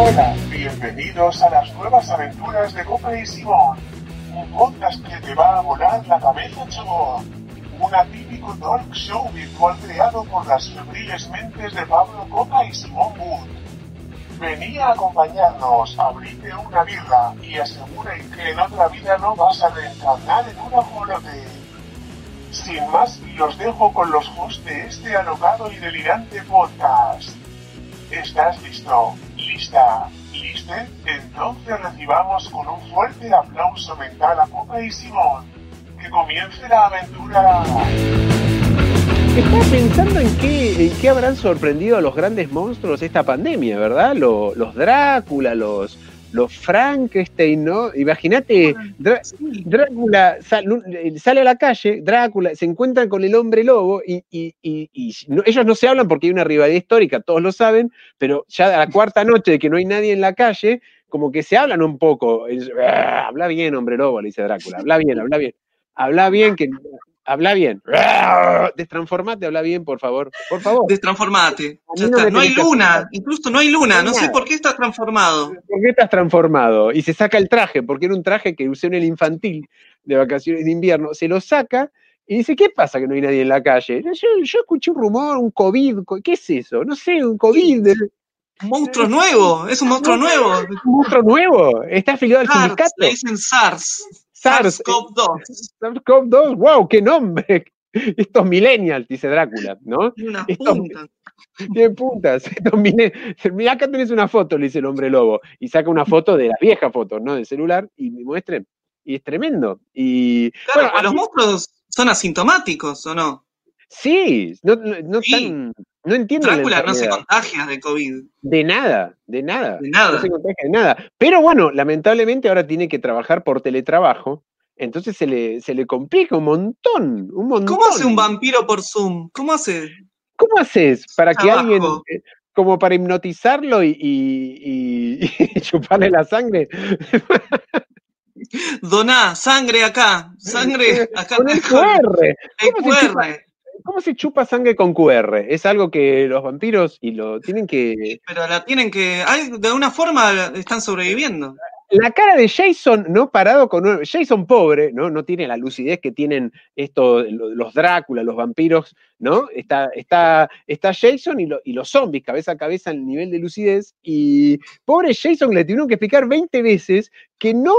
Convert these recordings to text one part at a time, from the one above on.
Hola, bienvenidos a las nuevas aventuras de Copa y Simón. Un podcast que te va a volar la cabeza, chavo. Un atípico talk show virtual creado por las febriles mentes de Pablo Copa y Simón Wood. Venía a acompañarnos, abrirte una birra y aseguren que en otra vida no vas a reencarnar en un ajolote. Sin más, los dejo con los hosts de este alocado y delirante podcast. ¿Estás listo? ¿Lista? ¿Liste? Entonces recibamos con un fuerte aplauso mental a Copa y Simón. ¡Que comience la aventura! Estaba pensando en qué, en qué habrán sorprendido a los grandes monstruos esta pandemia, ¿verdad? Lo- los Drácula, los, los Frankenstein, ¿no? Imagínate, Drá- Drácula sal- eh, sale a la calle, Drácula se encuentran con el hombre lobo y, y- y- y no- ellos no se hablan porque hay una rivalidad histórica, todos lo saben, pero ya a la cuarta noche de que no hay nadie en la calle, como que se hablan un poco. "Ah, habla bien, hombre lobo, le dice Drácula, habla bien, habla bien. Habla bien, que habla bien. Destransformate, habla bien, por favor. Por favor. Destransformate. Ya no está. me No hay luna, incluso no hay luna. No sé por qué estás transformado. ¿Por qué estás transformado? Y se saca el traje, porque era un traje que usé en el infantil de vacaciones de invierno. Se lo saca y dice, ¿qué pasa que no hay nadie en la calle? Yo, yo escuché un rumor, un COVID. co- ¿Qué es eso? No sé, un COVID. Un monstruo nuevo, es un monstruo nuevo. ¿Un monstruo nuevo? ¿Está afiliado al SARS, sindicato? le dicen SARS. SARS. SARS-CoV-2. SARS-CoV-2, wow, qué nombre. Estos millennials, dice Drácula, ¿no? Tiene unas Estos- puntas. Tiene puntas. Estos Mirá, acá tenés una foto, le dice el hombre lobo. Y saca una foto de las viejas fotos, ¿no? Del celular y me muestre. Y es tremendo. Y Claro, bueno, los monstruos son asintomáticos, ¿o no? sí, no, no, no Sí. tan- no Drácula no se contagia de COVID. De nada, de nada. De nada. No se contagia de nada. Pero bueno, lamentablemente ahora tiene que trabajar por teletrabajo. Entonces se le, se le complica un montón, un montón. ¿Cómo hace un vampiro por Zoom? ¿Cómo hace? ¿Cómo haces para que alguien, eh, como para hipnotizarlo y, y- y- y chuparle la sangre? Doná, sangre acá, sangre acá. Con el. QR. ¿Cómo se chupa sangre con QR? Es algo que los vampiros y lo tienen que. Pero la tienen que. de alguna forma están sobreviviendo. La cara de Jason no parado con un. Jason pobre, ¿no? No tiene la lucidez que tienen esto, lo- los Drácula, los vampiros, ¿no? Está, está, está Jason y, lo- y los zombies, cabeza a cabeza en nivel de lucidez. Y pobre Jason le tuvieron que explicar 20 veces que no.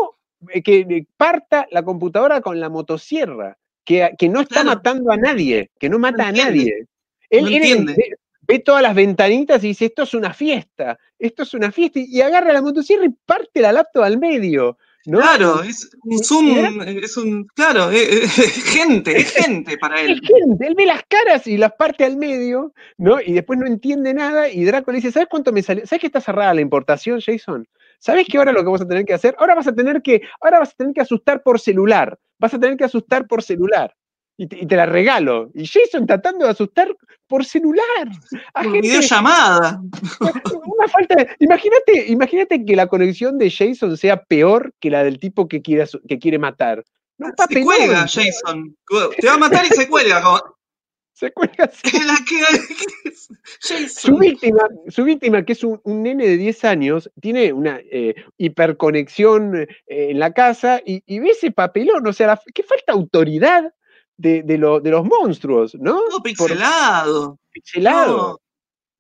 eh, que parta la computadora con la motosierra. Que, que no está Claro. matando a nadie, que no mata a nadie. Él, No él entiende. ve, ve todas las ventanitas y dice, esto es una fiesta, esto es una fiesta, y agarra la motosierra y parte la laptop al medio. ¿no? Claro, es un Zoom, es un. Claro, es, es gente, es gente para Es él. gente, él ve las caras y las parte al medio, ¿no? Y después no entiende nada, y Draco le dice, ¿sabes cuánto me salió? ¿Sabes que está cerrada la importación, Jason? ¿Sabes que ahora lo que vamos a tener que hacer? Ahora vas a tener que, ahora vas a tener que asustar por celular. Vas a tener que asustar por celular. Y te, y te la regalo. Y Jason tratando de asustar por celular. A Por gente- videollamada. Una falta de- Imagínate, imagínate que la conexión de Jason sea peor que la del tipo que quiere, que quiere matar. No, Se cuelga, Jason. Te va a matar y se cuelga. como- Se cuelga así. La que- Su víctima, su víctima, que es un, un nene de 10 años, tiene una eh, hiperconexión eh, en la casa y, y ve ese papelón. O sea, la- que falta autoridad de, de lo- de los monstruos, ¿no? Todo Por pixelado. pixelado. No,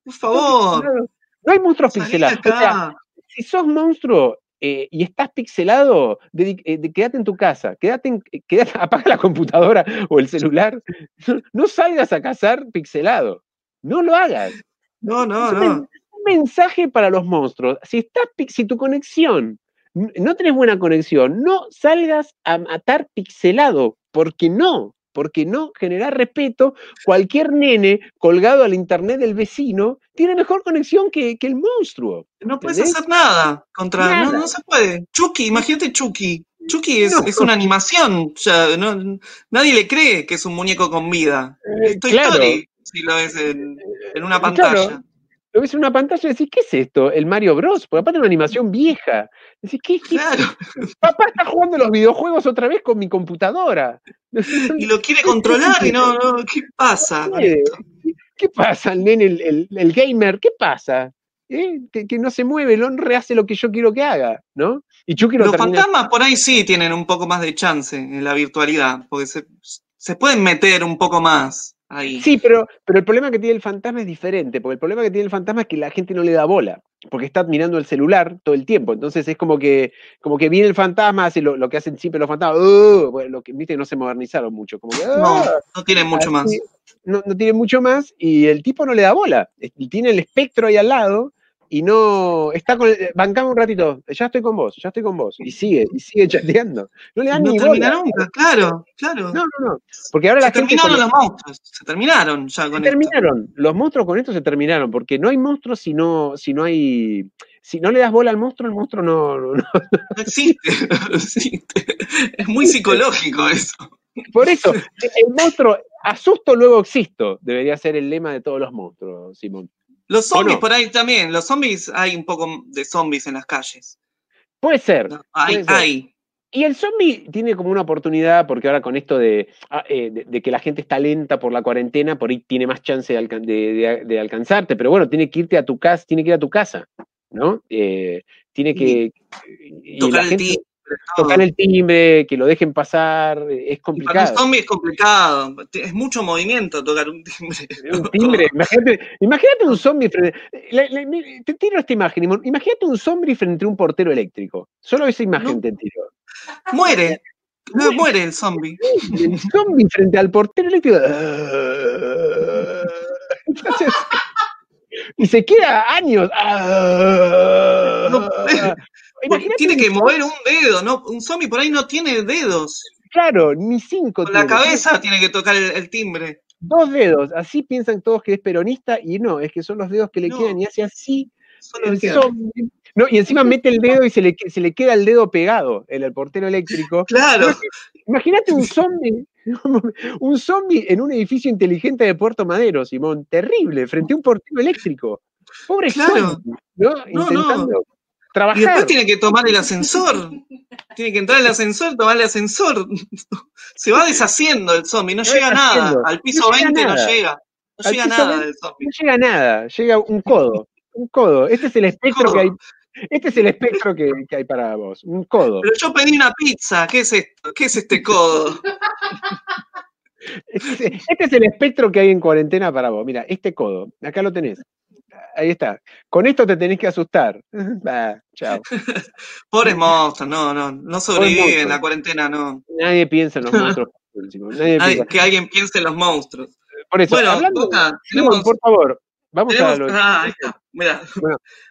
por favor. No hay monstruos Salí pixelados. O sea, si sos monstruo eh, y estás pixelado, eh, de- quédate en tu casa, quédate, en- eh, quédate- apaga la computadora o el celular. No, no salgas a cazar pixelado. No lo hagas. No, no, Es no. un mensaje para los monstruos. Si, estás, si tu conexión, no tenés buena conexión, no salgas a matar pixelado, porque no. Porque no generar respeto, cualquier nene colgado al internet del vecino tiene mejor conexión que, que el monstruo. No puedes hacer nada contra. No, Nada. no se puede. Chucky, imagínate Chucky. Chucky es, No. es una animación. ya, no- nadie le cree que es un muñeco con vida. Eh, Es Toy claro. Story, si lo ves en, en una Eh, pantalla. claro. Lo ves en una pantalla y decís, ¿qué es esto? El Mario Bros. Porque aparte es una animación vieja. Decís, ¿qué, qué- Claro. Papá está jugando los videojuegos otra vez con mi computadora. Y lo quiere controlar y no, no, ¿qué pasa? ¿Qué, pasa, el nene, el, el- el gamer? ¿Qué pasa? ¿eh? que, que no se mueve, el hombre hace lo que yo quiero que haga, ¿no? Y yo quiero Los terminar- fantasmas por ahí sí tienen un poco más de chance en la virtualidad, porque se, se pueden meter un poco más ahí. Sí, pero, pero el problema que tiene el fantasma es diferente, porque el problema que tiene el fantasma es que la gente no le da bola, porque está mirando el celular todo el tiempo. Entonces es como que, como que viene el fantasma, hace lo, lo que hacen siempre los fantasmas, bueno, lo que viste no se modernizaron mucho, como que No, no tienen mucho más. No, no tiene mucho más, y el tipo no le da bola. Tiene el espectro ahí al lado. Y no, está con, el- bancame un ratito, ya estoy con vos, ya estoy con vos, y sigue, y sigue chateando. No le dan No ni termina bola. nunca, claro, claro. No, no, no. Porque ahora se la terminaron los monstruos, se terminaron ya Se con esto. terminaron. Los monstruos con esto se terminaron, porque no hay monstruos si no, si no hay. Si no le das bola al monstruo, el monstruo no. no- no. No existe, no existe. Es muy psicológico eso. Por eso, el monstruo, asusto, luego existo, debería ser el lema de todos los monstruos, Simón. Los zombies no? por ahí también, los zombies, hay un poco de zombies en las calles. Puede ser. ¿no? Hay, Puede ser. hay. Y el zombie tiene como una oportunidad, porque ahora con esto de, ah, eh, de, de que la gente está lenta por la cuarentena, por ahí tiene más chance de, alcan- de- alcanzarte, pero bueno, tiene que irte a tu casa, tiene que ir a tu casa, ¿no? Eh, tiene que. y Tocar la el gente-. Tocar el timbre, que lo dejen pasar, es Y para un complicado. zombie es complicado. Es mucho movimiento tocar un timbre. Un timbre, imagínate, imagínate un zombie frente. me- te tiro esta imagen, imagínate un zombie frente a un portero eléctrico. Solo esa imagen No. te tiro. Muere. No, muere el zombie. El zombie frente al portero eléctrico. Entonces, y se queda años. No, Imagínate tiene que mover un dedo, ¿no? Un zombie por ahí no tiene dedos. Claro, ni cinco. Con la cabeza tiene que tocar el, el timbre. Dos dedos. Así piensan todos que es peronista y no, es que son los dedos que le No. quedan y hace así. El zombie. No, y encima mete el dedo y se le, se le queda el dedo pegado en el portero eléctrico. Claro. Imagínate un zombie, un zombie en un edificio inteligente de Puerto Madero, Simón, terrible, frente a un portero eléctrico. Pobre Claro. zombie, ¿no? Intentando no. Y después tiene que tomar el ascensor. Tiene que entrar el ascensor, tomar el ascensor. Se va deshaciendo el zombie, no llega nada. Al piso No llega 20 no llega. No Al llega nada 20 del zombie. No llega nada, llega un codo, un codo. Este es el espectro que hay. Este es el espectro que, que hay para vos, un codo. Pero yo pedí una pizza, ¿qué es esto? ¿Qué es este codo? Este es, este es el espectro que hay en cuarentena para vos. Mira, este codo, acá lo tenés. Ahí está. Con esto te tenés que asustar. Va, chao. Pobres monstruos, no, no, no sobreviven en la cuarentena, no. Nadie piensa en los monstruos. Nadie piensa. que alguien piense en los monstruos. Por eso, Bueno, hablando, Boca, tenemos, por favor, vamos a lo ah, ahí está, mirá,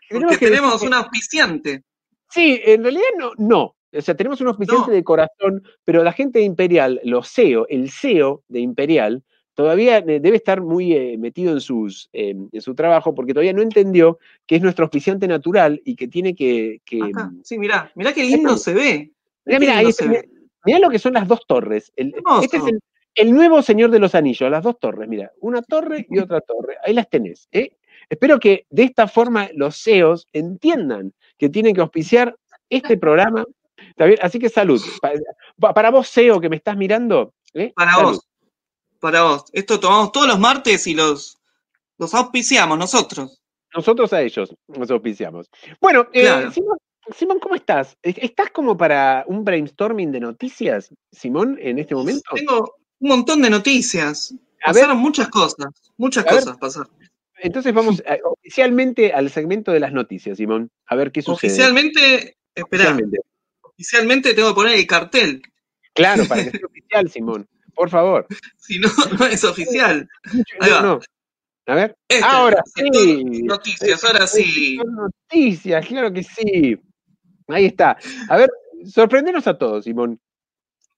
tenemos que tenemos decir un auspiciante. Sí, en realidad no, no. O sea, tenemos un auspiciante No. de corazón, pero la gente de Imperial, los CEO, el CEO de Imperial, todavía debe estar muy eh, metido en, sus, eh, en su trabajo porque todavía no entendió que es nuestro auspiciante natural y que tiene que... que Acá, sí, mirá, mirá qué lindo se ve. Mirá, mirá, ahí mirá, lo que son las dos torres. El- este es el, el nuevo Señor de los Anillos, las dos torres, mira, una torre y otra torre. Ahí las tenés. ¿eh? Espero que de esta forma los CEOs entiendan que tienen que auspiciar este programa. ¿Está bien? Así que salud. Pa- pa- Para vos, CEO, que me estás mirando. ¿eh? Para Salud. vos. Para vos. Esto tomamos todos los martes y los, los auspiciamos nosotros. Nosotros a ellos nos auspiciamos. Bueno, eh. Simón, Simón, ¿cómo estás? ¿Estás como para un brainstorming de noticias, Simón, en este momento? Tengo un montón de noticias. A ver, Pasaron muchas cosas. Muchas A ver. cosas pasaron. entonces vamos oficialmente al segmento de las noticias, Simón. A ver qué sucede. Oficialmente, espera, Oficialmente. oficialmente tengo que poner el cartel. Claro, para que sea oficial, Simón. Por favor. Si no, no es oficial. Ahí No, va. no. A ver. Este, Ahora sí. Noticias, ahora sí. Son Noticias, claro que sí. Ahí está. A ver, sorprendenos a todos, Simón.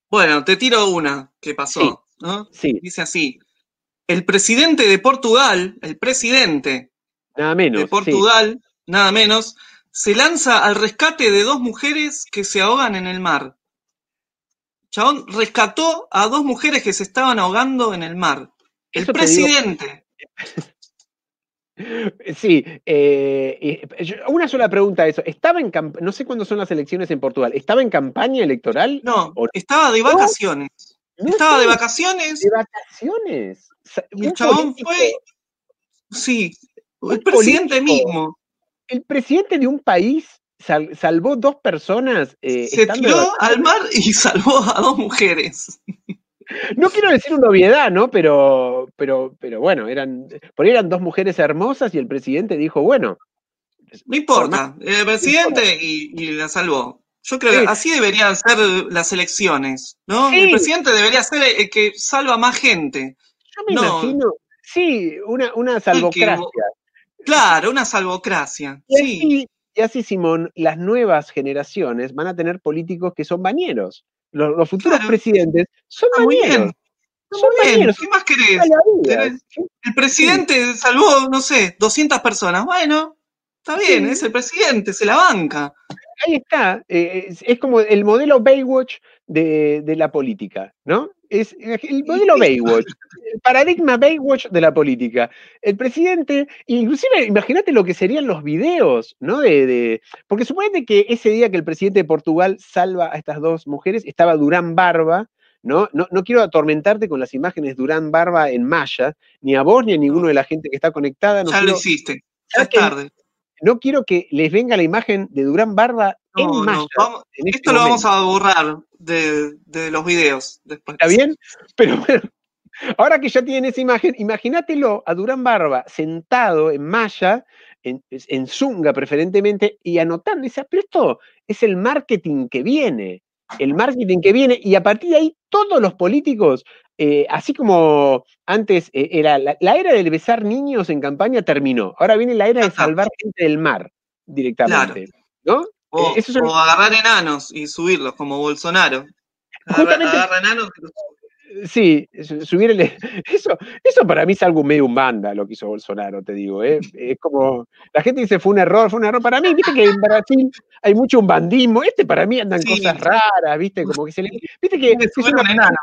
Bueno, te tiro una que pasó, ¿no? Sí, Dice así. El presidente de Portugal, el presidente nada menos. de sí. Portugal, nada menos, se lanza al rescate de dos mujeres que se ahogan en el mar. Chabón rescató a dos mujeres que se estaban ahogando en el mar. El Eso presidente. Sí, eh, yo- una sola pregunta a eso. ¿Estaba en no sé cuándo son las elecciones en Portugal, ¿estaba en campaña electoral? No, ¿O estaba de vacaciones. No Estaba de vacaciones de vacaciones. Y el chabón político- fue. Sí, el presidente político. mismo. el presidente de un país sal- salvó dos personas. eh, Se de tiró al mar y salvó a dos mujeres. No quiero decir una obviedad, ¿no? Pero, pero, pero bueno, eran, por ahí eran dos mujeres hermosas y el presidente dijo, bueno, No importa, el presidente y, y la salvó. Yo creo que Sí. así deberían ser las elecciones, ¿no? Sí. El presidente debería ser el que salva más gente. yo me No. imagino, sí, una, una salvocracia. Claro, una salvocracia. Y Sí, y así, Simón, las nuevas generaciones van a tener políticos que son bañeros. Los, los futuros Claro. presidentes son Ah, muy bañeros. bien. Son Muy bien, bañeros. ¿qué más querés? El presidente salvó, no sé, 200 personas. Bueno, está bien, Sí. es el presidente, se la banca. Ahí está. eh, es, es como el modelo Baywatch de, de la política, ¿no? Es el modelo Baywatch, el paradigma Baywatch de la política. El presidente, inclusive, imagínate lo que serían los videos, ¿no? De, de- porque suponete que ese día que el presidente de Portugal salva a estas dos mujeres, estaba Durán Barba, ¿no? No, no quiero atormentarte con las imágenes de Durán Barba en Maya, ni a vos ni a ninguno de la gente que está conectada. No ya quiero, lo hiciste, ya ¿sabes es tarde. no quiero que les venga la imagen de Durán Barba en No, Maya. no, vamos- en este esto lo vamos a borrar de, de los videos después. ¿Está bien? Pero bueno, ahora que ya tienen esa imagen, imagínatelo a Durán Barba sentado en malla, en, en zunga preferentemente, y anotando. Dice, pero esto es el marketing que viene, el marketing que viene, y a partir de ahí todos los políticos, eh, así como antes eh, era la, la era del besar niños en campaña terminó, ahora viene la era de salvar gente del mar directamente, ¿no? O, Eh, o agarrar enanos y subirlos, como Bolsonaro. Agarra, Justamente- agarra enanos y los Sí, su- subir el, eso, eso para mí es algo medio un banda lo que hizo Bolsonaro, te digo, ¿eh? Es como, la gente dice fue un error, fue un error. Para mí, viste que en Brasil hay mucho un bandismo, este para mí andan Sí. cosas raras, viste, como que se le, viste que es una, enanos.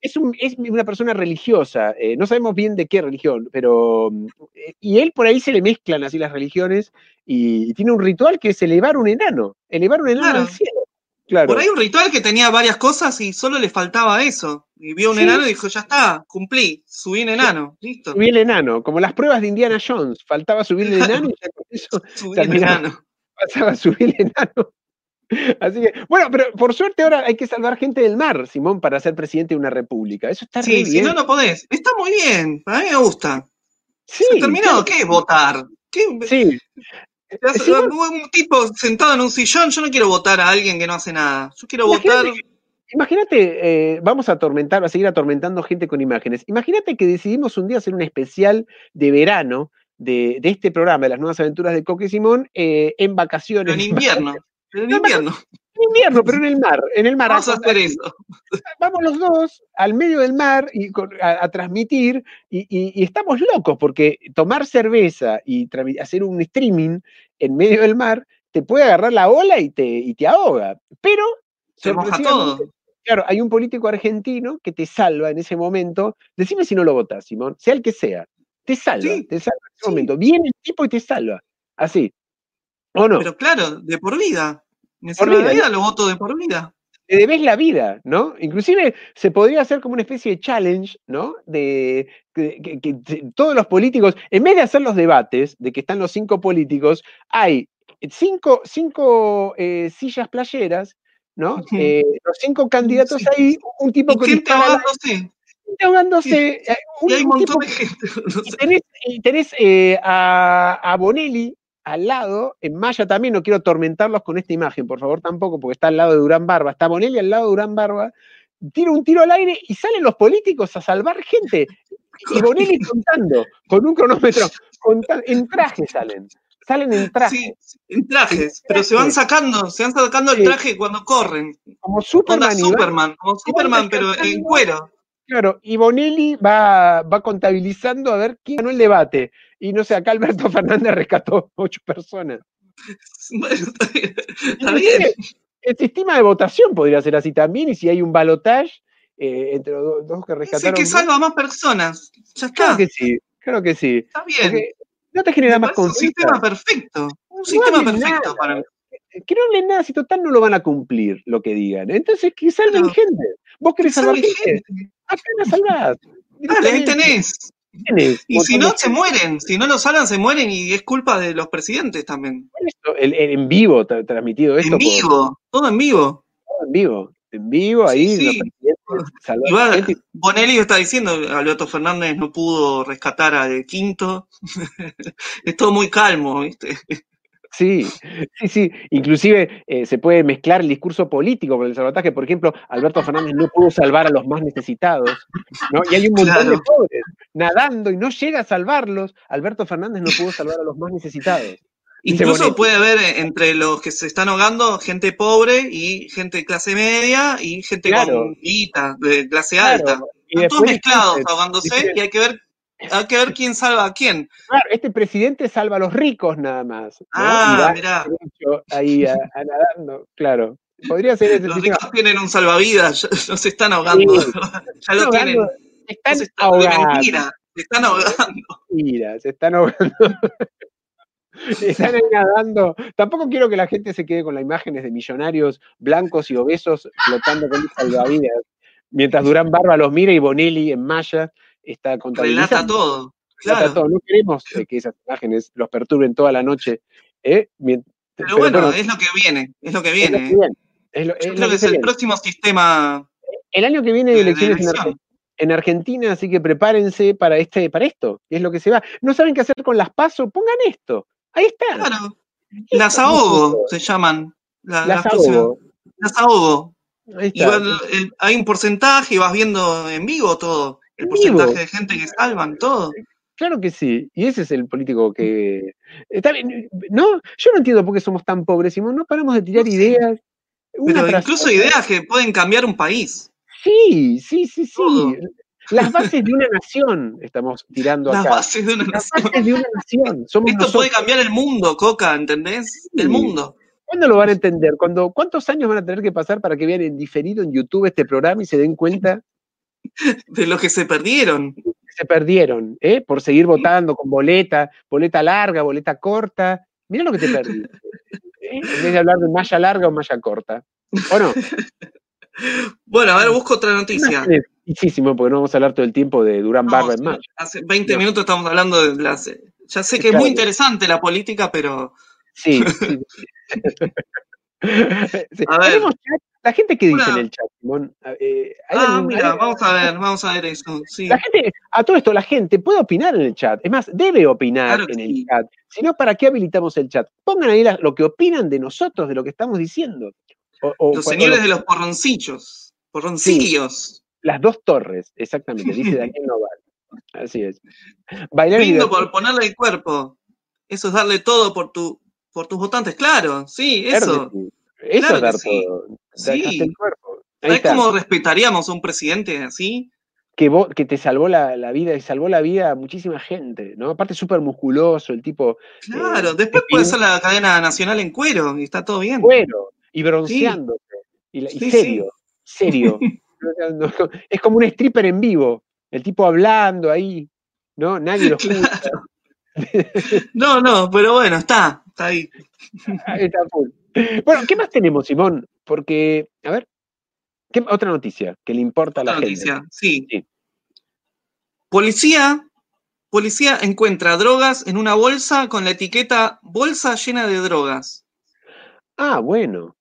Es, un- es una persona religiosa, eh, no sabemos bien de qué religión, pero, eh, y él por ahí se le mezclan así las religiones y, tiene un ritual que es elevar un enano, elevar un enano Claro. al cielo. Claro. Por ahí un ritual que tenía varias cosas y solo le faltaba eso. Y vio un Sí. enano y dijo, ya está, cumplí, subí un enano, listo. Subí el enano, como las pruebas de Indiana Jones, faltaba subir el enano y ya con eso Subí terminaba. enano. pasaba a subir el enano. Así que, bueno, pero por suerte ahora hay que salvar gente del mar, Simón, para ser presidente de una república. Eso está re Sí, si no, no podés. Está muy bien, a mí me gusta. sí, Se terminó, claro, ¿qué es votar? ¿Qué? Sí, hace- Sí, un tipo sentado en un sillón, yo no quiero votar a alguien que no hace nada. Yo quiero Imagínate votar. imagínate, eh, vamos a atormentar, a seguir atormentando gente con imágenes. Imagínate que decidimos un día hacer un especial de verano de, de este programa, de las nuevas aventuras de Coque y Simón, eh, en vacaciones. En invierno. En No, no, invierno. En invierno, pero en el mar. En el mar. Vamos a hacer eso. vamos los dos al medio del mar y a, a transmitir y, y- y estamos locos porque tomar cerveza y hacer un streaming en medio del mar te puede agarrar la ola y te, y te ahoga. Pero, Se moja todo. claro, hay un político argentino que te salva en ese momento. Decime si no lo votas, Simón, sea el que sea. Te salva, Sí, te salva en ese sí. momento. Viene el tipo y te salva. Así. ¿O no? Pero claro, de por vida. Me Por vida. vida, lo voto de por vida. le debes la vida, ¿no? Inclusive se podría hacer como una especie de challenge, ¿no? De que, que- que todos los políticos, en vez de hacer los debates, de que están los cinco políticos, hay cinco, cinco eh, sillas playeras, ¿no? Eh, los cinco candidatos Sí. ahí, un tipo Y gente al ahogándose. ahogándose, eh, un, Y hay un un tipo montón de gente. y ahogándose. tenés, y tenés, eh, a, a Bonelli al lado, en Maya también, no quiero atormentarlos con esta imagen, por favor, tampoco, porque está al lado de Durán Barba. Está Bonelli al lado de Durán Barba, tira un tiro al aire y salen los políticos a salvar gente. Y Bonelli contando, con un cronómetro, en traje salen. Salen en traje, Sí, en trajes, pero se van sacando, se van sacando el Sí. traje cuando corren. como Superman. Superman, como Superman, pero en cuero. Claro, y Bonelli va, va contabilizando a ver quién ganó el debate. Y no sé, acá Alberto Fernández rescató ocho personas. Bueno, está bien. Está Inclusive, bien. El sistema de votación podría ser así también, y si hay un balotage eh, entre los dos, que rescataron. que salva a más personas. Ya Claro está. que sí, claro que sí. Está bien. Porque no te genera más parece un sistema perfecto. Un sistema perfecto nada. para Que no hablen nada si total no lo van a cumplir lo que digan. Entonces, que salven Claro. gente. Vos querés salvar gente. gente. Acá la salvás. Dale, ahí tenés. Y si no, se mueren. Si no lo salvan, se mueren y es culpa de los presidentes también. esto, el- el- en vivo tra- transmitido esto En por- vivo, todo en vivo. en vivo, en vivo ahí Sí, sí. gente y- Bonelli está diciendo, Alberto Fernández no pudo rescatar al quinto. es todo muy calmo, ¿viste? Sí, sí, sí. Inclusive eh, se puede mezclar el discurso político con el salvataje. Por ejemplo, Alberto Fernández no pudo salvar a los más necesitados, ¿no? Y hay un montón de pobres nadando y no llega a salvarlos. Alberto Fernández no pudo salvar a los más necesitados. Incluso puede haber eh, entre los que se están ahogando gente pobre y gente de clase media y gente Claro. con guita, de clase Claro, alta. y Están todos mezclados dicen- ahogándose dicen- y hay que ver hay que ver quién salva a quién. Claro, este presidente salva a los ricos nada más. ¿no? Ah, mirá. ahí a, a nadando, claro. Podría ser ese Los sistema. ricos tienen un salvavidas, no se están ahogando. Sí. ya lo tienen. ahogando, se están se están- de ahogando. mentira, se están ahogando. Mira, se están ahogando. Están ahí nadando. Tampoco quiero que la gente se quede con las imágenes de millonarios blancos y obesos flotando con salvavidas. Mientras Durán Barba los mira y Bonelli en malla está Relata contabilizando. todo. relata Claro. todo. No queremos eh, que esas imágenes los perturben toda la noche. ¿eh? Mien- Pero bueno, es lo que viene, es lo que es lo viene. que viene. Es lo- es Yo lo creo que es el viene. próximo sistema El año que viene hay de, de elecciones en, en Argentina, así que prepárense para este, para esto, que es lo que se va. No saben qué hacer con las pasos, pongan esto. Ahí está. Claro. Las ahogo se llaman. La- Las las ahogo. Las ahogo. Ahí Y está. va- el- hay un porcentaje y vas viendo en vivo todo. El En porcentaje de gente que salvan, todo. Claro que sí. Y ese es el político que. Está bien, No, yo no entiendo por qué somos tan pobres, Simón. No paramos de tirar No sé. ideas. Pero incluso ideas que pueden cambiar un país. Sí, sí, sí, sí. Todo. Las bases de una nación estamos tirando Las acá. bases de una Las nación. bases de una nación. Somos Esto nosotros. puede cambiar el mundo, Coca, ¿entendés? El Sí. mundo. ¿Cuándo lo van a entender? ¿Cuántos años van a tener que pasar para que vean en diferido en YouTube este programa y se den cuenta De los que se perdieron. se perdieron? ¿eh? Por seguir votando con boleta, boleta larga, boleta corta. Mira lo que te perdí. ¿eh? En vez de hablar de malla larga o malla corta. ¿O no? Bueno, a ver, busco otra noticia. Muchísimo, porque no vamos a hablar todo el tiempo de Durán No, Barba en malla. hace 20 No. minutos estamos hablando de las. Ya sé que es muy interesante la política, pero Sí. sí, sí. Sí. A ver. Tenemos chat. La gente que dice en el chat, Simón. Eh, ¿hay Ah, algún- mira, vamos a ver, vamos a ver eso. Sí. La gente, a todo esto, la gente puede opinar en el chat. Es más, debe opinar Claro en el sí. chat. Si no, ¿para qué habilitamos el chat? Pongan ahí la- lo que opinan de nosotros, de lo que estamos diciendo. O- o- Los señores lo- de los porroncillos. Porroncillos. Las dos torres, exactamente, dice Daniel Noval. Así es. Bailar Brindo por ponerle el cuerpo. Eso es darle todo por tu, por tus votantes, claro, sí, eso. sí. Eso Claro dar sí. todo. Sí. Dejaste el cuerpo. Ahí ¿Sabes está. cómo respetaríamos a un presidente así? que, vos- que te salvó la, la vida y salvó la vida a muchísima gente, ¿no? Aparte súper musculoso, el tipo Claro, Eh, después puede ser la cadena nacional en cuero y está todo bien. cuero y bronceándose. Y, la- y Sí, serio, serio. Es como un stripper en vivo, el tipo hablando ahí, ¿no? Nadie lo escucha. No, no, pero bueno, está, está ahí. Está full. Bueno, ¿qué más tenemos, Simón? Porque, a ver, ¿qué, otra noticia que le importa a la Otra gente. noticia, sí. Sí. Policía, policía encuentra drogas en una bolsa con la etiqueta bolsa llena de drogas. Ah, bueno.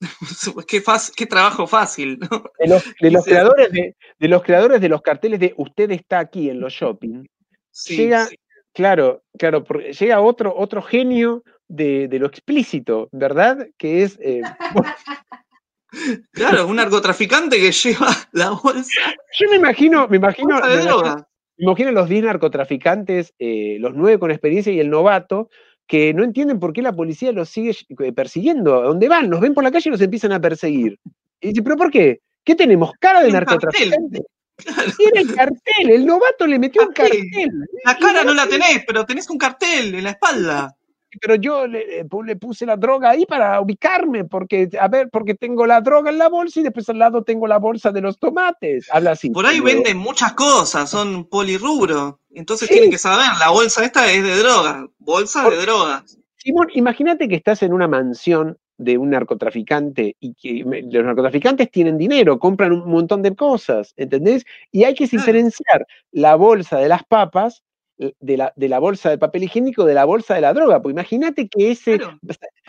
qué, fácil, qué trabajo fácil, ¿no? De los, de los Sí. creadores de, de los creadores de los carteles de usted está aquí en los shopping. Sí, llega, sí. Claro, claro, porque llega otro, otro genio de, de lo explícito, ¿verdad? Que es eh, Claro, un narcotraficante que lleva la bolsa, yo me imagino, me imagino, bolsa me de imagino, droga. me imagino los 10 narcotraficantes, eh, los nueve con experiencia y el novato, que no entienden por qué la policía los sigue eh, persiguiendo. ¿A dónde van? Los ven por la calle y los empiezan a perseguir. Y dice, ¿pero por qué? ¿Qué tenemos? ¿Cara de narcotraficante? Tiene el cartel, el novato le metió un Cartel. cartel. La cara no la tenés, pero tenés un cartel en la espalda. pero yo le, pu- le puse la droga ahí para ubicarme, porque, a ver, porque tengo la droga en la bolsa y después al lado tengo la bolsa de los tomates. Habla así. Por ahí venden muchas cosas, son polirrubro. Entonces Sí. tienen que saber, la bolsa esta es de droga, bolsa Por- de drogas. Simón, imagínate que estás en una mansión de un narcotraficante y que los narcotraficantes tienen dinero, compran un montón de cosas, ¿entendés? Y hay que diferenciar la bolsa de las papas de la, de la bolsa de papel higiénico de la bolsa de la droga. Pues imagínate que ese Claro.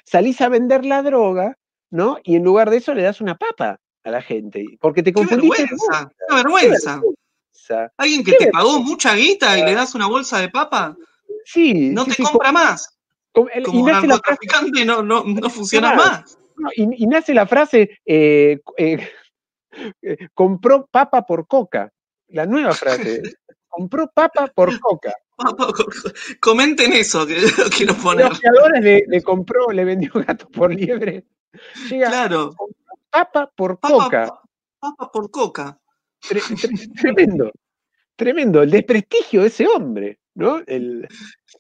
salís a vender la droga, ¿no? Y en lugar de eso le das una papa a la gente, porque te Qué confundiste. de vergüenza, qué vergüenza. vergüenza. Alguien que Qué te vergüenza. pagó mucha guita y le das una bolsa de papa, Sí, no sí, te sí, compra más. Como- el- y Como nace la frase, narcotraficante no, no, no funciona Claro. más. no, y, y nace la frase eh, eh, eh, compró papa por coca. La nueva frase. compró papa por coca. Papa, Comenten eso, que quiero poner. Los creadores de compró, le vendió gato por liebre. Llega Claro. papa por Papa, coca. pa- papa por coca. Tre- tre- tremendo. Tremendo. El desprestigio de ese hombre, ¿no? El,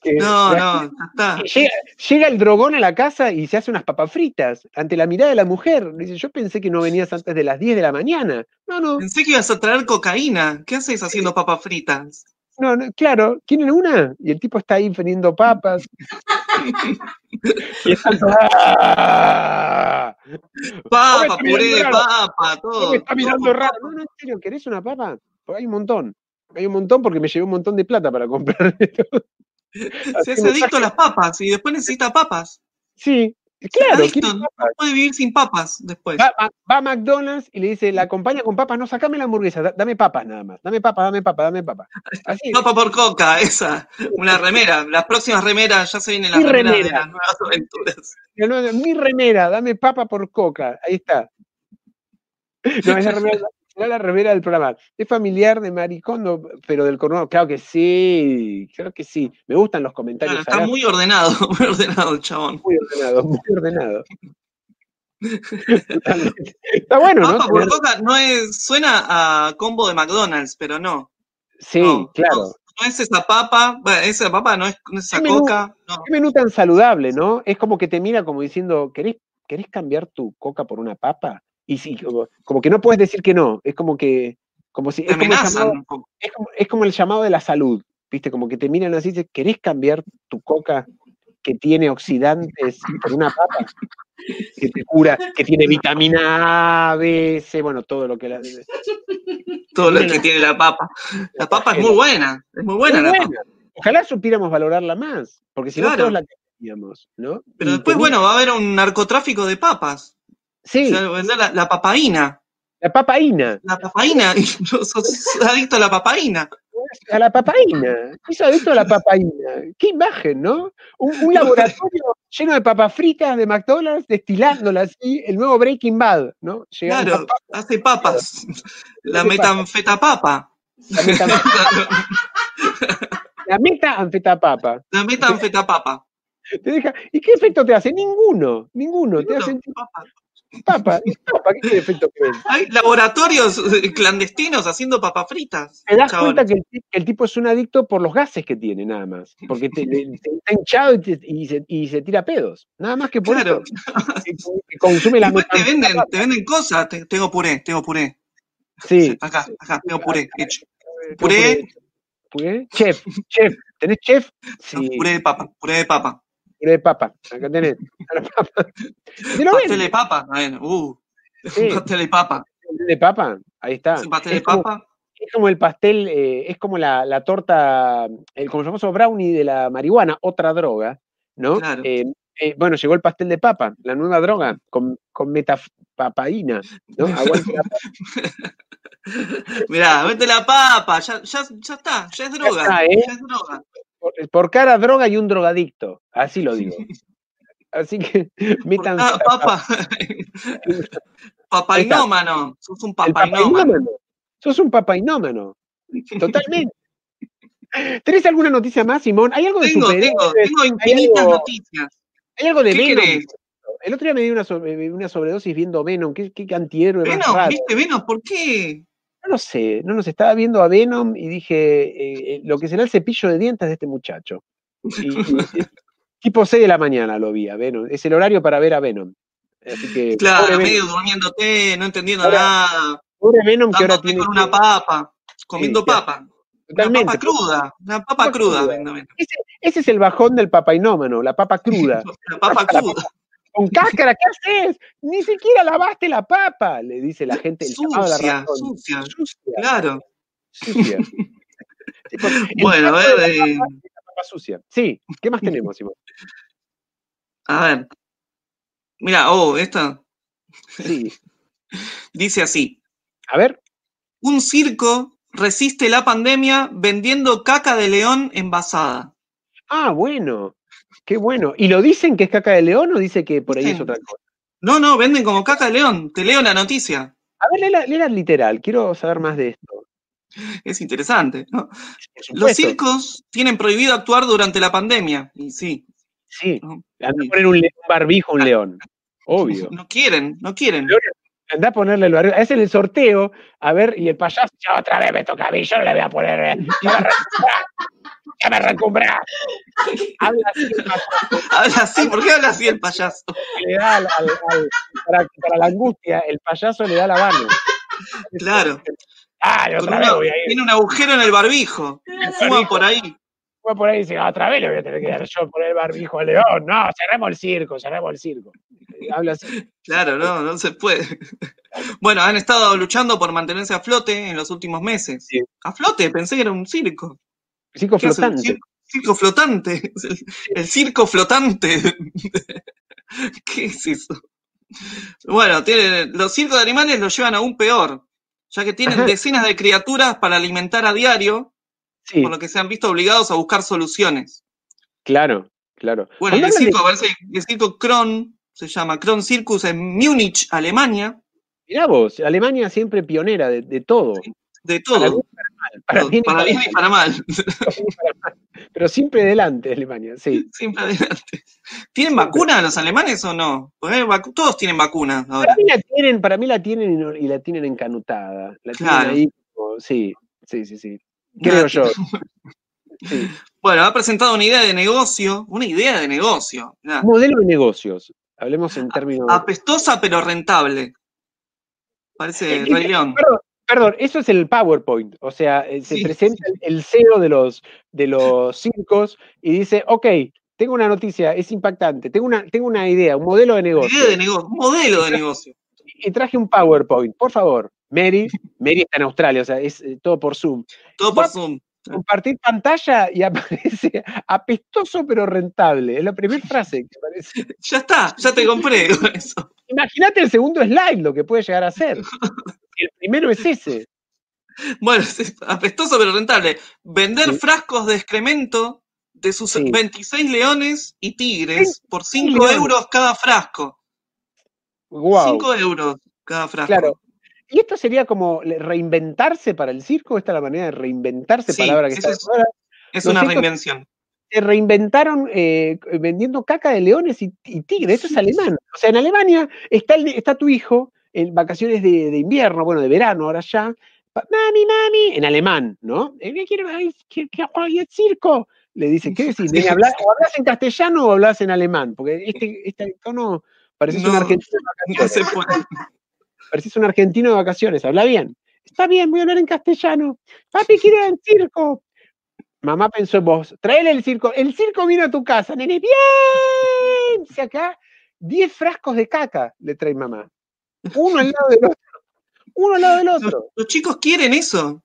que No, no, está. Llega, llega el drogón a la casa y se hace unas papas fritas ante la mirada de la mujer. Dice, yo pensé que no venías antes de las 10 de la mañana. No, no, Pensé que ibas a traer cocaína. ¿Qué haces haciendo papas fritas? no, no, claro, ¿quieren una? Y el tipo está ahí vendiendo papas. y ¡ah! Papa, puré, raro. papa, todo. me está mirando todo. raro. No, no, en serio, ¿querés una papa? Porque hay un montón. Hay un montón porque me llevé un montón de plata para comprar esto. Se hace adicto a las papas y después necesita papas. Sí, claro, adicto, no puede vivir sin papas después. Va, va- va a McDonald's y le dice, la acompaña con papas, no, sacame la hamburguesa, da- dame papas nada más, dame papas, dame papas, dame papas. Así, Papa por coca, esa. Una remera. Las próximas remeras, ya se vienen las Mi remeras de remera. las nuevas aventuras. no, no, mi remera, dame papa por coca, ahí está. No, es la remera, será la remera del programa. Es familiar de Maricondo, pero del Coronado, claro que sí, claro que sí. Me gustan los comentarios. Claro, está muy ordenado, muy ordenado el chabón. muy ordenado, muy ordenado. Está bueno, ¿no? Papa por coca no es, suena a combo de McDonald's, pero no. Sí, no, claro. No, no es esa papa, bueno, esa papa no es, no es esa coca, no. Qué menú tan saludable, ¿no? Es como que te mira como diciendo, ¿querés, querés cambiar tu coca por una papa? Y sí, como, como que no puedes decir que no. Es como que, como si, es como, llamado, es, como, es como el llamado de la salud, ¿viste? Como que te miran así y dicen, ¿querés cambiar tu coca que tiene oxidantes por una papa? Que te cura, que tiene vitamina A, B, C, bueno, todo lo que la... Todo lo que tiene la papa. La papa es muy buena, es muy buena Muy la papa. Ojalá supiéramos valorarla más, porque si no Claro. todos la teníamos, ¿no? Pero Y después, bueno, va a haber un narcotráfico de papas. Sí, O sea, vender la, la papaína. la papaína. La papaína. sos, sos adicto a la papaína. A la papaína. Hizo adicto a la papaína. Qué imagen, ¿no? Un, un laboratorio lleno de papas fritas de McDonald's, destilándola así, el nuevo Breaking Bad, ¿no? Claro, papas, hace papas. La metanfeta papa. la, meta, la metanfetapapa. La metanfeta papa. Te deja, ¿Y qué efecto te hace? Ninguno, ninguno. Te hace Papa. papa, ¿qué efecto te ves? Hay laboratorios eh, clandestinos haciendo papas fritas. Te das cuenta que el, ti- que el tipo es un adicto por los gases que tiene, nada más. Porque te, está hinchado y, te- y se, y se tira pedos. Nada más que por Claro. eso. Que, que consume la te venden, te venden cosas. Te- tengo puré, tengo puré. Sí. Acá, acá, tengo puré hecho. Puré. ¿Puré? Chef, chef. ¿Tenés chef? Sí. Puré de papa, puré de papa. Puré de papa. Acá tenés. Papa. Pastel de papa. Uh, Sí. pastel de papa. de papa. Ahí está. ¿Es un pastel Es de como- papa? Es como el pastel, eh, es como la, la torta, el como el famoso brownie de la marihuana, otra droga, ¿no? Claro. Eh, eh, bueno, llegó el pastel de papa, la nueva droga, con, con metapapaína, ¿no? Aguante la Mirá, vete la papa, ya, ya, ya está, ya es droga. está, ¿eh? Ya es droga. Por, por cada droga y un drogadicto, así lo digo. Así que metan cada papa. Papainómano, sos un papainómano. papainómano. Sos un papainómano. Totalmente. ¿Tenés alguna noticia más, Simón? ¿Hay algo de Tengo, tengo, tengo infinitas algo- noticias. ¿Hay algo de ¿Qué Venom? El otro día me di una, sobre- una sobredosis viendo Venom. ¿Qué, qué antihéroe más Venom, raro? ¿viste Venom? ¿Por qué? No lo sé, no nos estaba viendo a Venom y dije eh, eh, lo que será el cepillo de dientes de este muchacho. Y- y- tipo 6 de la mañana lo vi a Venom. Es el horario para ver a Venom. Así que, Claro, medio durmiéndote, no entendiendo Ahora, nada, pobre Venom que ahora tiene. con una papa, comiendo Sí, papa. Una Totalmente. papa cruda, una papa Papa cruda. cruda. Ese, ese es el bajón del papainómano, la papa cruda. La papa cruda. Con cáscara, ¿qué haces? Ni siquiera lavaste la papa, le dice la gente. Sucia, sucia, Sucia, claro. sucia. Bueno, a ver, la eh, la papa sucia. Sí, ¿qué más tenemos, Simón? a ver. Mira, oh, esta Sí. dice así. A ver, Un circo resiste la pandemia vendiendo caca de león envasada. ah, bueno, qué bueno. ¿Y lo dicen que es caca de león o dice que por ahí es otra cosa? No, no, venden como caca de león. Te leo la noticia. A ver, léela, literal, quiero saber más de esto. Es interesante. Los circos tienen prohibido actuar durante la pandemia. Y sí. Sí, a Sí. poner un, le- un barbijo a un león. Obvio. No quieren, no quieren. Anda a ponerle el barbijo. Hacen el sorteo, a ver, y el payaso, ya otra vez me toca a mí, yo no le voy a poner. eh, Ya me recumbra, ya me recumbra. Habla así el payaso, Habla así, ¿por qué habla así el payaso? le da al, al- al- para, para la angustia, el payaso le da la mano. Claro. Ah, otra vez una- voy a ir. tiene un agujero en el barbijo. Fuma por ahí. Por ahí y dice, otra vez le voy a tener que dar yo por el barbijo al león. No, cerremos el circo, cerremos el circo. Habla así. Claro, no, no se puede. Bueno, han estado luchando por mantenerse a flote en los últimos meses. Sí. A flote, pensé que era un circo. Circo ¿Qué hace un flotante. circo, circo flotante. El, el circo flotante. ¿Qué es eso? Bueno, tiene- los circos de animales los llevan aún peor, ya que tienen Ajá. decenas de criaturas para alimentar a diario, Sí, por lo que se han visto obligados a buscar soluciones. claro, claro. Bueno, el circo, parece el circo Kron, se llama Kron Circus en Múnich, Alemania, Mirá vos, Alemania siempre pionera de, de todo. de Para todo, bien y para mal. Para bien para para bien y mal, para mal, Pero siempre delante Alemania, sí. siempre adelante. ¿Tienen vacuna los alemanes o no? Porque hay vacu- todos tienen vacunas ahora. Para mí la tienen, para mí la tienen y, la tienen encanutada. La Claro. tienen ahí como- sí, sí, sí, sí. Creo yo. Sí. Bueno, ha presentado una idea de negocio, una idea de negocio, Modelo de negocios. Hablemos en términos. apestosa pero rentable. Parece Rey León. Perdón, perdón, eso es el PowerPoint. O sea, eh, se Sí. presenta el- el CEO de los, de los circos y dice, ok, tengo una noticia, es impactante, tengo una, tengo una idea, un modelo de negocio. Idea de negocio, un modelo de negocio. Y traje un PowerPoint, por favor. Mary, Mary está en Australia, o sea, es eh, todo por Zoom. Todo por Zoom. Compartir pantalla y aparece apestoso pero rentable. Es la primera frase que aparece. Ya está, ya te compré eso. Imagínate el segundo slide, lo que puede llegar a ser. El primero es ese. Bueno, apestoso pero rentable. Vender Sí. frascos de excremento de sus Sí. 26 leones y tigres por 5 leones. euros cada frasco. Wow. 5 euros cada frasco. Claro. ¿Y esto sería como reinventarse para el circo? ¿Esta es la manera de reinventarse? Sí, palabra que eso está es-. Es una reinvención. se reinventaron eh, vendiendo caca de leones y, y tigres. Esto es alemán. O sea, en Alemania está, el- está tu hijo en vacaciones de, de invierno, bueno, de verano, ahora ya. Mami, mami, en alemán, ¿no? Eh, ¿qué quiero? Ay, ¿qué, qué, ay, el circo. Le dice, ¿qué decís? o hablas en castellano o hablas en alemán? Porque este, este tono pareces un No, argentino de No se puede. Pareces un argentino de vacaciones, habla bien. Está bien, voy a hablar en castellano. Papi, quiero ir al circo. Mamá pensó en vos, traele el circo. El circo vino a tu casa, nene. Bien. Dice acá, 10 frascos de caca le trae mamá. Uno al lado del otro. Uno al lado del otro. los chicos quieren eso.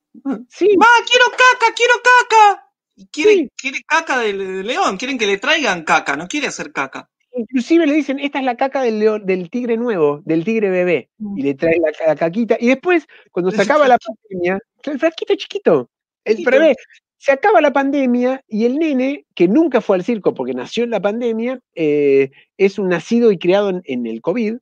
Sí, ¡Ma, quiero caca, quiero caca! Y quiere, Sí. quiere caca del león, quieren que le traigan caca, no quiere hacer caca. Inclusive le dicen, esta es la caca del, león, del tigre nuevo, del tigre bebé. Y le trae la, la caquita. Y después, cuando se acaba la pandemia, el frasquito chiquito, el bebé, se acaba la pandemia y el nene, que nunca fue al circo porque nació en la pandemia, eh, es un nacido y criado en, en el COVID,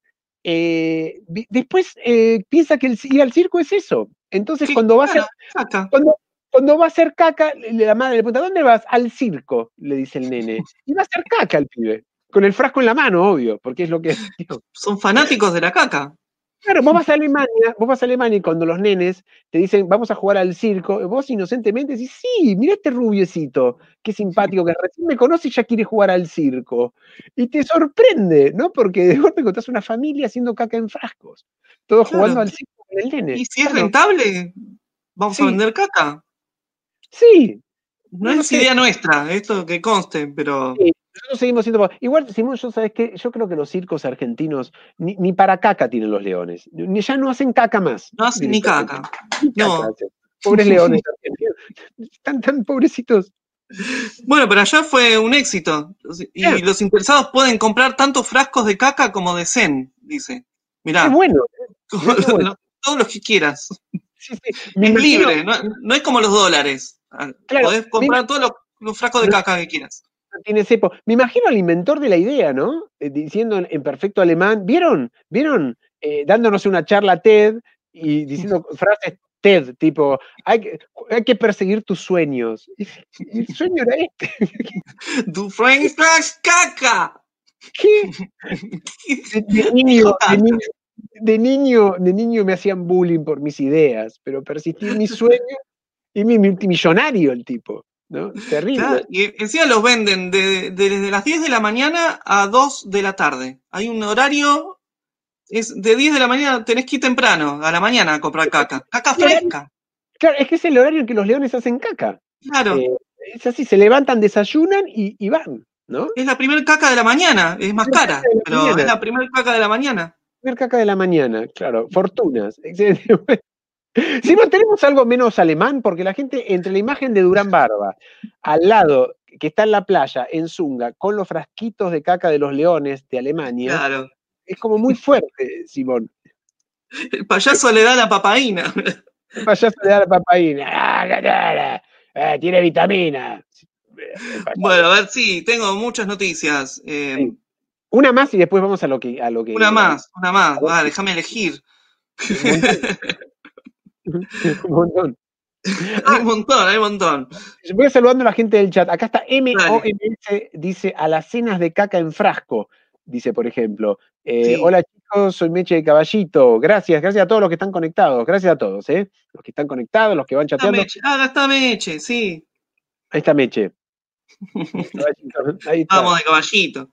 eh, después eh, piensa que el, ir al circo es eso. Entonces, Sí, cuando va a caca. cuando, cuando va a hacer caca, la madre le pregunta, ¿dónde vas? Al circo, le dice el nene. Y va a hacer caca el pibe. Con el frasco en la mano, obvio, porque es lo que. Son fanáticos de la caca. Claro, vos vas a Alemania, vos vas a Alemania y cuando los nenes te dicen, vamos a jugar al circo, vos inocentemente decís, sí, mira este rubiecito, qué simpático que recién me conoce y ya quiere jugar al circo. Y te sorprende, ¿no? Porque de golpe encontrás una familia haciendo caca en frascos, todos Claro. jugando al circo con el nene. Y si es rentable, vamos Sí. a vender caca. Sí, No No es idea nuestra, esto que conste, pero Sí. Nosotros seguimos siendo. Igual, Simón, yo sabes que yo creo que los circos argentinos ni, ni para caca tienen los leones. Ni- Ya no hacen caca más. No hacen ni caca. Ni caca No. hacen. Pobres leones argentinos. Están tan pobrecitos. Bueno, pero allá fue un éxito. Y Claro. los interesados pueden comprar tantos frascos de caca como de zen, dice. Mirá, Qué bueno. qué bueno. todos los que quieras. Sí, sí. Me Es libre, no, no es como los dólares. Ah, Claro, Podés comprar todos los, los frascos de caca que quieras. Tiene cepo. Me imagino al inventor de la idea, ¿no? Eh, diciendo en, en perfecto alemán, ¿vieron? ¿Vieron? Eh, dándonos una charla TED y diciendo frases TED, tipo, hay que, hay que perseguir tus sueños. Y el sueño era este. Du French fries caca. ¿Qué? De, de niño, de, niño, de, niño, de niño me hacían bullying por mis ideas, pero persistí en mis sueños y mi multimillonario el tipo, ¿no? Terrible. Claro, Y encima los venden de- de- desde las 10 de la mañana a 2 de la tarde. Hay un horario, es de 10 de la mañana, tenés que ir temprano, a la mañana a comprar caca. Caca fresca. Claro, es que es el horario en que los leones hacen caca. Claro, Eh, es así, se levantan, desayunan y, y van, ¿no? es la primera caca de la mañana, es más cara, pero mañana. es la primera caca de la mañana. Primer caca de la mañana, claro, fortunas. excelente. Si no tenemos algo menos alemán, porque la gente, entre la imagen de Durán Barba, al lado, que está en la playa, en Zunga, con los frasquitos de caca de los leones de Alemania, Claro. es como muy fuerte, Simón. El payaso le da la papaína. El payaso le da la papaína. Ah, ah, tiene vitamina. Payaso. Bueno, a ver, sí, tengo muchas noticias. Eh, Sí. Una más y después vamos a lo que. A lo que Una más, una más. Ah, déjame elegir. Un montón. Hay un montón, hay un montón. Voy saludando a la gente del chat. Acá está MOMS, dice a las cenas de caca en frasco. Dice, por ejemplo. Eh, Sí. Hola chicos, soy Meche de Caballito. Gracias, gracias a todos los que están conectados. Gracias a todos, ¿eh? Los que están conectados, los que van chateando. Meche. Ah, acá está Meche, sí. Ahí está Meche. Ahí está. Vamos de caballito.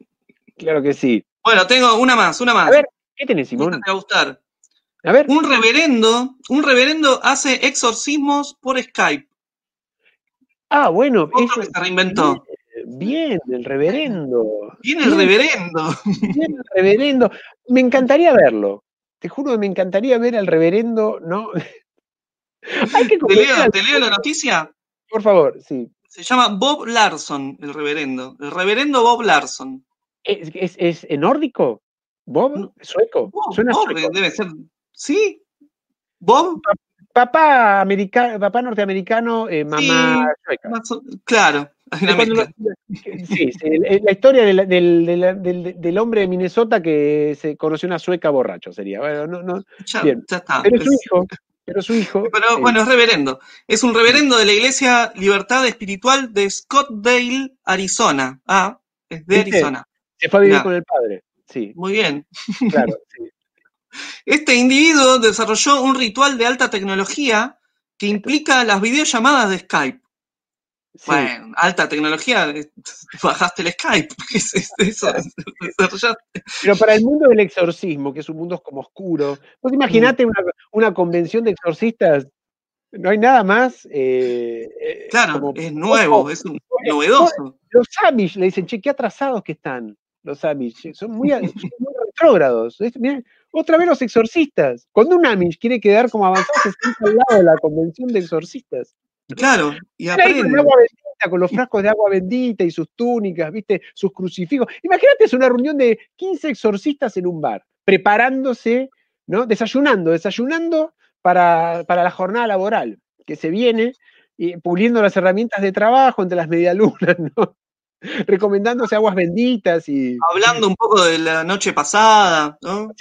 Claro que sí. Bueno, tengo una más, una más. A ver, ¿qué tenés, Esta Simón? te va a gustar. A ver. Un reverendo, un reverendo hace exorcismos por Skype. Ah, bueno. Otro eso- que se reinventó. Bien, el reverendo. Viene el Bien. reverendo. Bien, el reverendo. Me encantaría verlo. Te juro que me encantaría ver al reverendo, ¿no? Hay que ¿Te leo, al- te leo la noticia? Por favor, sí. Se llama Bob Larson, el reverendo. El reverendo Bob Larson. ¿Es, es, nórdico? ¿Bob? ¿Sueco? Bob, Suena Bob, sueco. debe ser. ¿Sí? ¿Bob? Papá, america- papá norteamericano, eh, mamá. Más o- Claro, lo- sí, sí, la historia del, del- del- del- hombre de Minnesota que se conoció una sueca borracho sería. Bueno, no, no, Ya, bien. ya está. pero su hijo, pero su hijo. pero eh, bueno, es reverendo. Es un reverendo de la Iglesia Libertad Espiritual de Scottsdale, Arizona. Ah, es de. Arizona. se fue a vivir con el padre. Sí, Muy bien. claro. sí. Este individuo desarrolló un ritual de alta tecnología que implica las videollamadas de Skype. sí. Bueno, alta tecnología, bajaste el Skype. ¿Qué es eso? Desarrollaste. Pero para el mundo del exorcismo, que es un mundo como oscuro, vos imaginate una, una convención de exorcistas, no hay nada más. eh, eh, Claro, como- es nuevo, es un- novedoso. Los Amish le dicen, che, qué atrasados que están los Amish, son muy, son muy retrógrados. Mirá, otra vez los exorcistas. Cuando un Amish quiere quedar como avanzado, se sienta al lado de la convención de exorcistas. Claro, y ahí con aprende. agua bendita, con los frascos de agua bendita y sus túnicas, ¿viste? Sus crucifijos. Imagínate, es una reunión de 15 exorcistas en un bar, preparándose, ¿no? Desayunando, desayunando para, para la jornada laboral que se viene, y puliendo las herramientas de trabajo entre las medialunas, ¿no? Recomendándose aguas benditas y. Hablando un poco de la noche pasada, ¿no? No.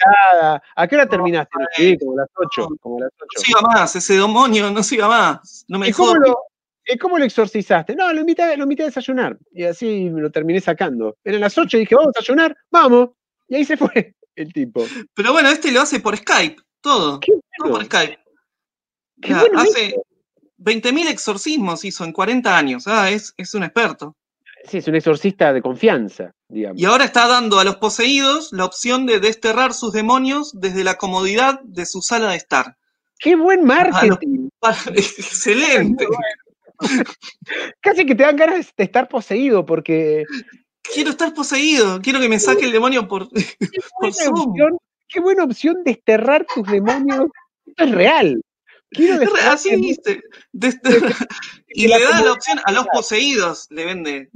¿A qué hora terminaste? Sí, como las 8. Como las 8. siga más, ese demonio no siga más. No me ¿Y cómo lo, cómo lo exorcizaste? No, lo invité, lo invité a desayunar. Y así me lo terminé sacando. Eran las 8 y dije, vamos a desayunar, vamos. Y ahí se fue el tipo. Pero bueno, este lo hace por Skype, todo. Qué Todo por. Skype. Qué Ya, bueno hace eso. 20.000 exorcismos hizo en 40 años. Ah, es, es un experto. Sí, es un exorcista de confianza, digamos. Y ahora está dando a los poseídos la opción de desterrar sus demonios desde la comodidad de su sala de estar. Qué buen marketing. Excelente. Casi que te dan ganas de estar poseído porque quiero estar poseído, quiero que me saque el demonio por, Qué por Zoom. opción, qué buena opción desterrar tus demonios. Esto es real. Así. De- y le da la opción a los poseídos, le vende.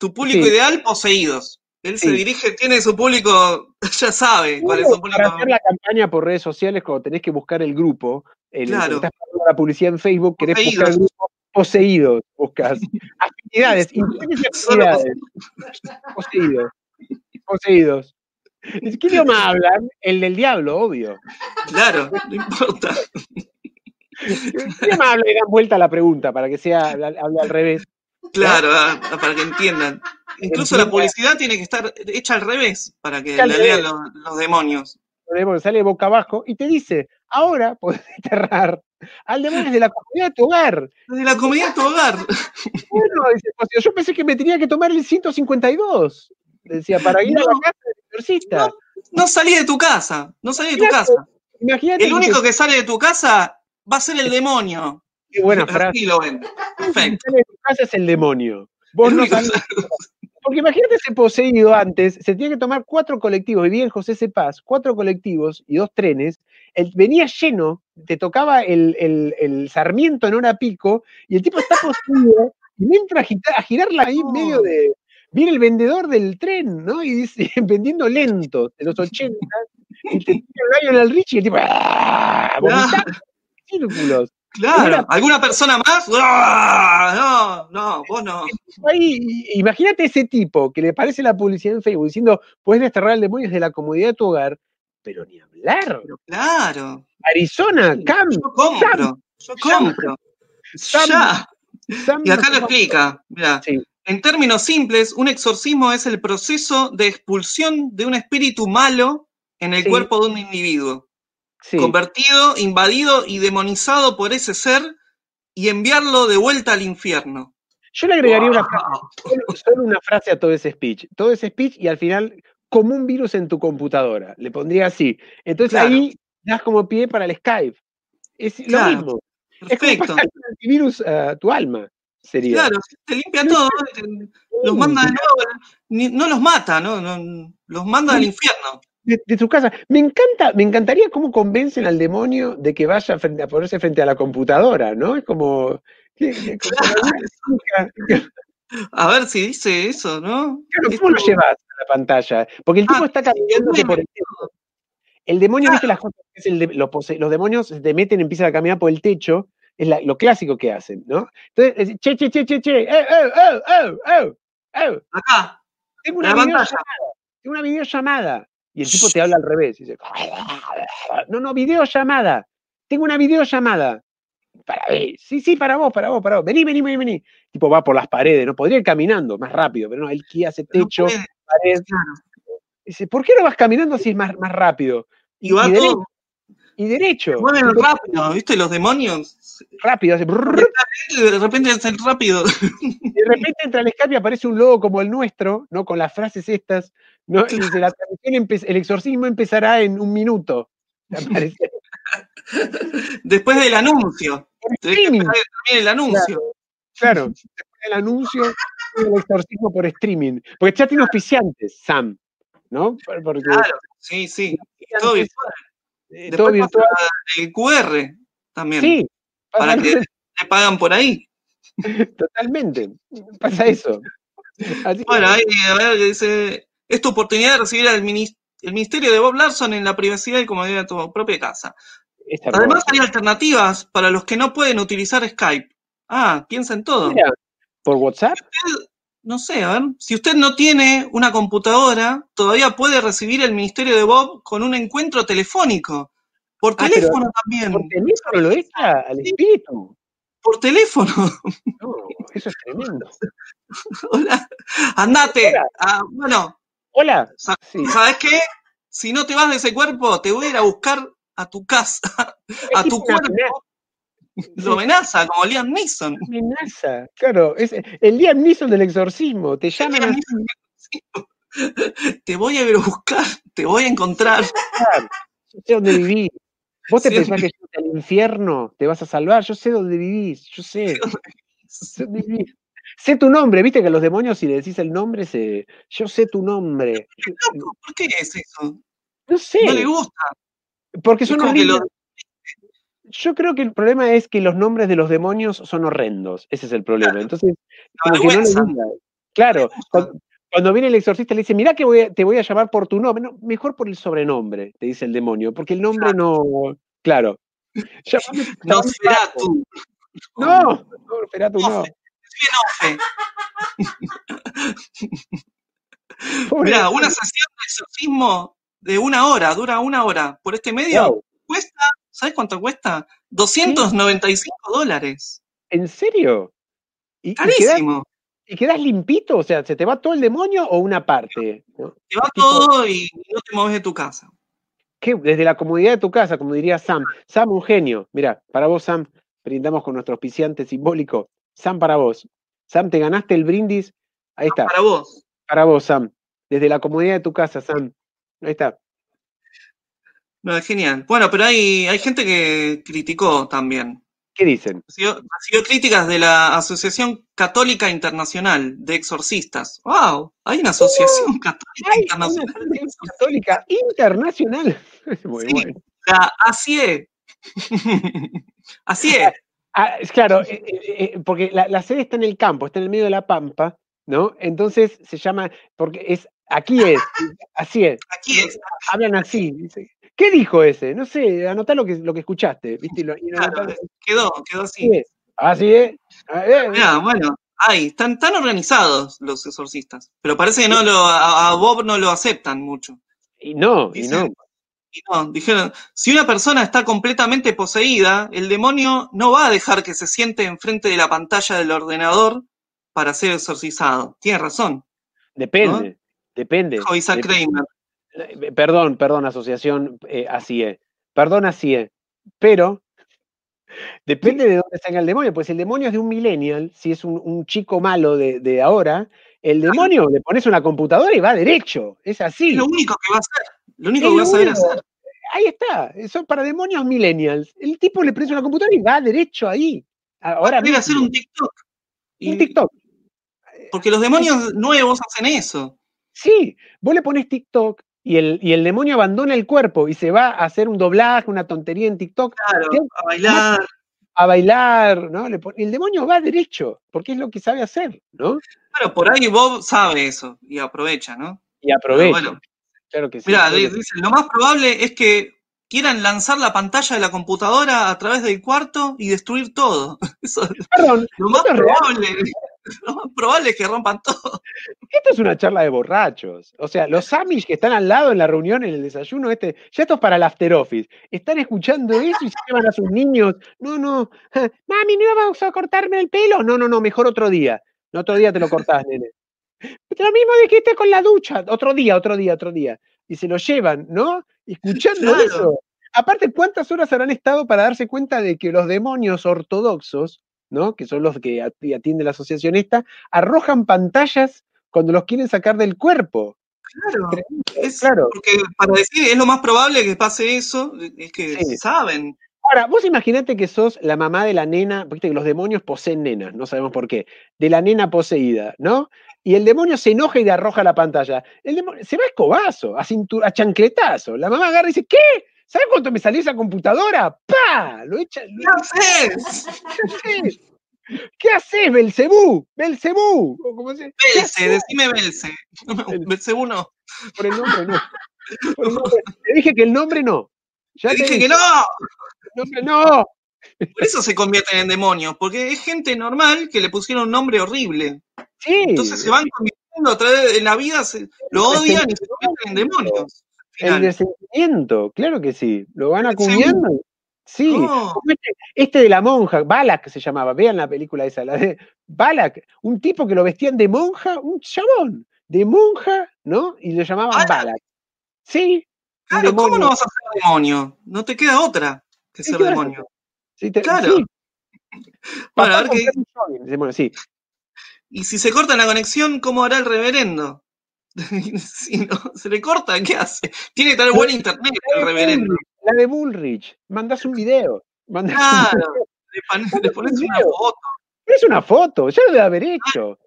Tu público Sí. ideal, poseídos. Él se dirige, tiene su público, ya sabe cuál es su Uno, para público. hacer la campaña por redes sociales, cuando tenés que buscar el grupo, el Claro. estás la publicidad en Facebook, querés buscar el grupo poseídos, buscas. Afinidades, afinidades. Poseídos. Poseídos. ¿Qué idioma hablan? El del diablo, obvio. Claro, no importa. ¿Qué idioma hablan? Y dan vuelta a la pregunta para que sea, hable al revés. Claro, ah, para que entiendan. Incluso la publicidad tiene que estar hecha al revés para que la lean los, los demonios. Porque sale boca abajo y te dice, ahora podés desterrar al demonio de la comunidad de tu hogar. Desde la comunidad de tu hogar. Bueno, dice, pues, yo pensé que me tenía que tomar el 152. Decía, para ir a la casa del exorcista. No, no salí de tu casa. No salí de tu casa. Imagínate El que- único que sale de tu casa va a ser el demonio. Qué buena frase. Así lo ven. El que Perfecto. tu casa es el demonio. Vos El no Porque imagínate ese poseído antes, se tenía que tomar cuatro colectivos, vivía en José C. Paz, cuatro colectivos y dos trenes, el- venía lleno, te tocaba el, el- el Sarmiento en hora pico, y el tipo está poseído, y me entra a, a girarla ahí en medio de... Viene el vendedor del tren, ¿no? Y dice, vendiendo lentos, de los 80, y te tira el Lionel Richie, y el tipo, ¡ah! vomitando círculos. Claro. ¿Alguna persona más? ¡Ah! No, no, vos no. Ahí, imagínate ese tipo que le parece la publicidad en Facebook diciendo, puedes desterrar al demonio desde la comodidad de tu hogar, pero ni hablar. Pero claro. Arizona, Cam, Yo compro. Yo compro. Sam- Ya. Sam, Y acá lo explica. Mirá. Sí. En términos simples, un exorcismo es el proceso de expulsión de un espíritu malo en el Sí. cuerpo de un individuo, Sí. convertido, invadido y demonizado por ese ser y enviarlo de vuelta al infierno. Yo le agregaría una frase, solo, una frase a todo ese speech. Todo ese speech y al final, como un virus en tu computadora. Le pondría así. Entonces Claro. ahí das como pie para el Skype. Es lo mismo. Es Perfecto. pasar un antivirus a tu alma. Sería. Claro, te limpia todo, te- los manda de nuevo, no los mata, ¿no? No, los manda al infierno. De, de tu casa. Me encanta, me encantaría cómo convencen al demonio de que vaya frente, a ponerse frente a la computadora, ¿no? Es como. claro, A ver si dice eso, ¿no? ¿Cómo lo llevas a la pantalla? Porque el tipo Ah, está caminando por el techo. El demonio, viste las cosas, es el de- los, demonios se te meten, empiezan a caminar por el techo, es la- lo clásico que hacen, ¿no? Entonces, es, che, che, che, che, che, eh, eh, eh, eh, eh, eh, Acá, tengo en una videollamada, tengo una videollamada. Y el tipo te habla al revés. y dice, no, no, videollamada. Tengo una videollamada. Para ver. Sí, sí, para vos, para vos, para vos. Vení, vení, vení, vení. Tipo va por las paredes, ¿no? Podría ir caminando más rápido, pero no, él que hace no techo, puede, pared. claro. Dice, ¿por qué no vas caminando así es más, más rápido? Y va y, todo, derecho, y derecho. mueven rápido, ¿viste? Los demonios, rápido, hace de repente hacen rápido. de repente entra el Skype y aparece un logo como el nuestro, ¿no? Con las frases estas, ¿no? Y dice, la transmisión empe- el exorcismo empezará en un minuto. Después del anuncio. Que streaming. que el anuncio. Claro, después del anuncio del exorcismo por streaming. Porque ya tiene auspiciantes, Sam, ¿no? Por- Porque Claro, sí, sí. Todo virtual. eh, todo virtual. el QR también. Sí, para que le pagan por ahí. totalmente. Pasa eso. Así que- Bueno, ahí a ver, que dice, es tu oportunidad de recibir al el ministerio de Bob Larson en la privacidad y comodidad de tu propia casa. Además hay alternativas para los que no pueden utilizar Skype. Ah, piensa en todo. Mira, por WhatsApp, No sé, a ver, si usted no tiene una computadora, todavía puede recibir el ministerio de Bob con un encuentro telefónico. Por Ah, teléfono también. por teléfono lo echa al espíritu. Por teléfono. No, eso es tremendo. Hola. Andate. Hola. Ah, bueno, Hola. Sí. ¿Sabes qué? Si no te vas de ese cuerpo, te voy a ir a buscar a tu casa, a tu cuerpo. Lo amenaza, como Liam Neeson. amenaza. Claro, es el Liam Neeson del exorcismo. Te llaman Liam así. Te voy a ir a buscar, te voy a encontrar. Yo sé dónde vivís. Vos te Sí, pensás que yendo al infierno te vas a salvar. Yo sé dónde vivís. Yo sé. sé dónde vivís. Sé tu nombre, viste que a los demonios si le decís el nombre, se, yo sé tu nombre. Loco, ¿por qué es eso? No sé, No le gusta. porque son horribles. lo- Yo creo que el problema es que los nombres de los demonios son horrendos. Ese es el problema. Entonces, lo como que no le avergüenzan. gusta. Claro. Cuando, viene el exorcista le dice, mirá que voy a- te voy a llamar por tu nombre. No, mejor por el sobrenombre, te dice el demonio, porque el nombre no. Claro. Llámame- No tú. No, no, espera tú, no. Mirá, una sesión de exorcismo de una hora, dura una hora. Por este medio, Wow, cuesta, ¿sabes cuánto cuesta? 295 dólares. ¿En serio? ¿Y, Carísimo. Y quedás limpito? O sea, ¿se te va todo el demonio o una parte? ¿no? Te va todo y no te mueves de tu casa. ¿Qué? Desde la comodidad de tu casa, como diría Sam. Sam, un genio. Mira, para vos, Sam, brindamos con nuestro auspiciante simbólico. Sam, para vos. Sam, te ganaste el brindis. Ahí está, Para vos. para vos, Sam. Desde la comodidad de tu casa, Sam. Ahí está. No, es genial. Bueno, pero hay, hay gente que criticó también. ¿Qué dicen? Recibió, recibió críticas de la Asociación Católica Internacional de Exorcistas. ¡Wow! Hay una asociación católica ¡Ay! internacional Una de católica internacional. Muy Sí. bueno. La ACIE. ACIE. Ah, es claro, eh, eh, eh, porque la, la sede está en el campo, está en el medio de la pampa, ¿no? Entonces se llama, porque es, aquí es, así es. Aquí es. hablan así. dice. ¿Qué dijo ese? No sé, anotá lo que, lo que escuchaste, ¿viste? Y lo- y lo Claro, anotá- quedó, quedó así así. es. Mirá, bueno, hay, están tan organizados los exorcistas. Pero parece que no lo, a, a Bob no lo aceptan mucho. Y no, y no. Y no, dijeron, si una persona está completamente poseída, el demonio no va a dejar que se siente enfrente de la pantalla del ordenador para ser exorcizado. Tiene razón, Depende, depende. dijo Isaac Kramer. Eh, Perdón, perdón, asociación, eh, así es. Perdón, así es. Pero depende de dónde salga el demonio. Pues si el demonio es de un millennial, si es un, un chico malo de, de ahora, el demonio le pones una computadora y va derecho. Es así. Es lo único que va a hacer, lo único Es que va a saber hacer. Ahí está. Eso para demonios millennials. El tipo le prende una computadora y va derecho ahí. Ahora Debe hacer un TikTok. Y- Un TikTok. Porque los demonios nuevos hacen eso. Sí, vos le pones TikTok y el, y el demonio abandona el cuerpo y se va a hacer un doblaje, una tontería en TikTok, Claro, Sí. a bailar. a bailar, ¿no? El demonio va derecho, porque es lo que sabe hacer, ¿no? Claro, por ahí Bob sabe eso y aprovecha, ¿no? Y aprovecha. bueno. claro que sí. Mira, claro que sí. dice, lo más probable es que quieran lanzar la pantalla de la computadora a través del cuarto y destruir todo. Eso es Perdón, lo más es real. Lo más probable es que rompan todo. Esto es una charla de borrachos. O sea, los Amish que están al lado en la reunión, en el desayuno, este, ya esto es para el after office. Están escuchando eso y se llevan a sus niños. No, no, mami, ¿no vamos a cortarme el pelo? No, no, no, mejor otro día. No, otro día te lo cortás, nene. Lo mismo dijiste con la ducha. Otro día, otro día, otro día. Y se lo llevan, ¿no? Escuchando Claro. eso. Aparte, ¿cuántas horas habrán estado para darse cuenta de que los demonios ortodoxos, ¿no? Que son los que ati- atiende la asociación esta, arrojan pantallas cuando los quieren sacar del cuerpo. Claro. Es, Claro. Porque para decir es lo más probable que pase eso, es que Sí. saben. Ahora, vos imaginate que sos la mamá de la nena, viste que los demonios poseen nenas, no sabemos por qué, de la nena poseída, ¿no? Y el demonio se enoja y le arroja la pantalla. El demonio se va a escobazo, a, cintu- a chancletazo. La mamá agarra y dice, ¿qué? ¿Sabes cuánto me salió esa computadora? ¡Pa! Lo echa. ¿Qué Lo, haces? ¿Qué haces? ¿Qué haces, Belcebú? Belcebú. ¿Qué Belce, decime Belce. Belcebú no. Por el nombre no. Por el nombre- Te dije que el nombre no. Ya Te dije dije, que no. El nombre no. Por eso se convierten en demonios, porque es gente normal que le pusieron un nombre horrible. Sí. Entonces se van convirtiendo a través de la vida, se- lo odian y se convierten en demonios. El final. resentimiento, claro que sí. Lo van acuñando. Sí. Como Este, este de la monja, Balak se llamaba. Vean la película esa, la de Balak. Un tipo que lo vestían de monja, un chabón. De monja, ¿no? Y lo llamaban Balak. Balak. Sí. Claro, ¿cómo no vas a ser demonio? No te queda otra que Sí, ser claro. demonio. Sí, te- Claro. sí. Bueno, a Papá ver Bueno, sí. Y si se corta la conexión, ¿cómo hará el reverendo? si no, se le corta, ¿qué hace? Tiene tener buen internet el reverendo. La de Bullrich. Mandás un video. Mandás un Claro, video. le, pon- le pones una foto. es una foto, ya lo debe haber hecho.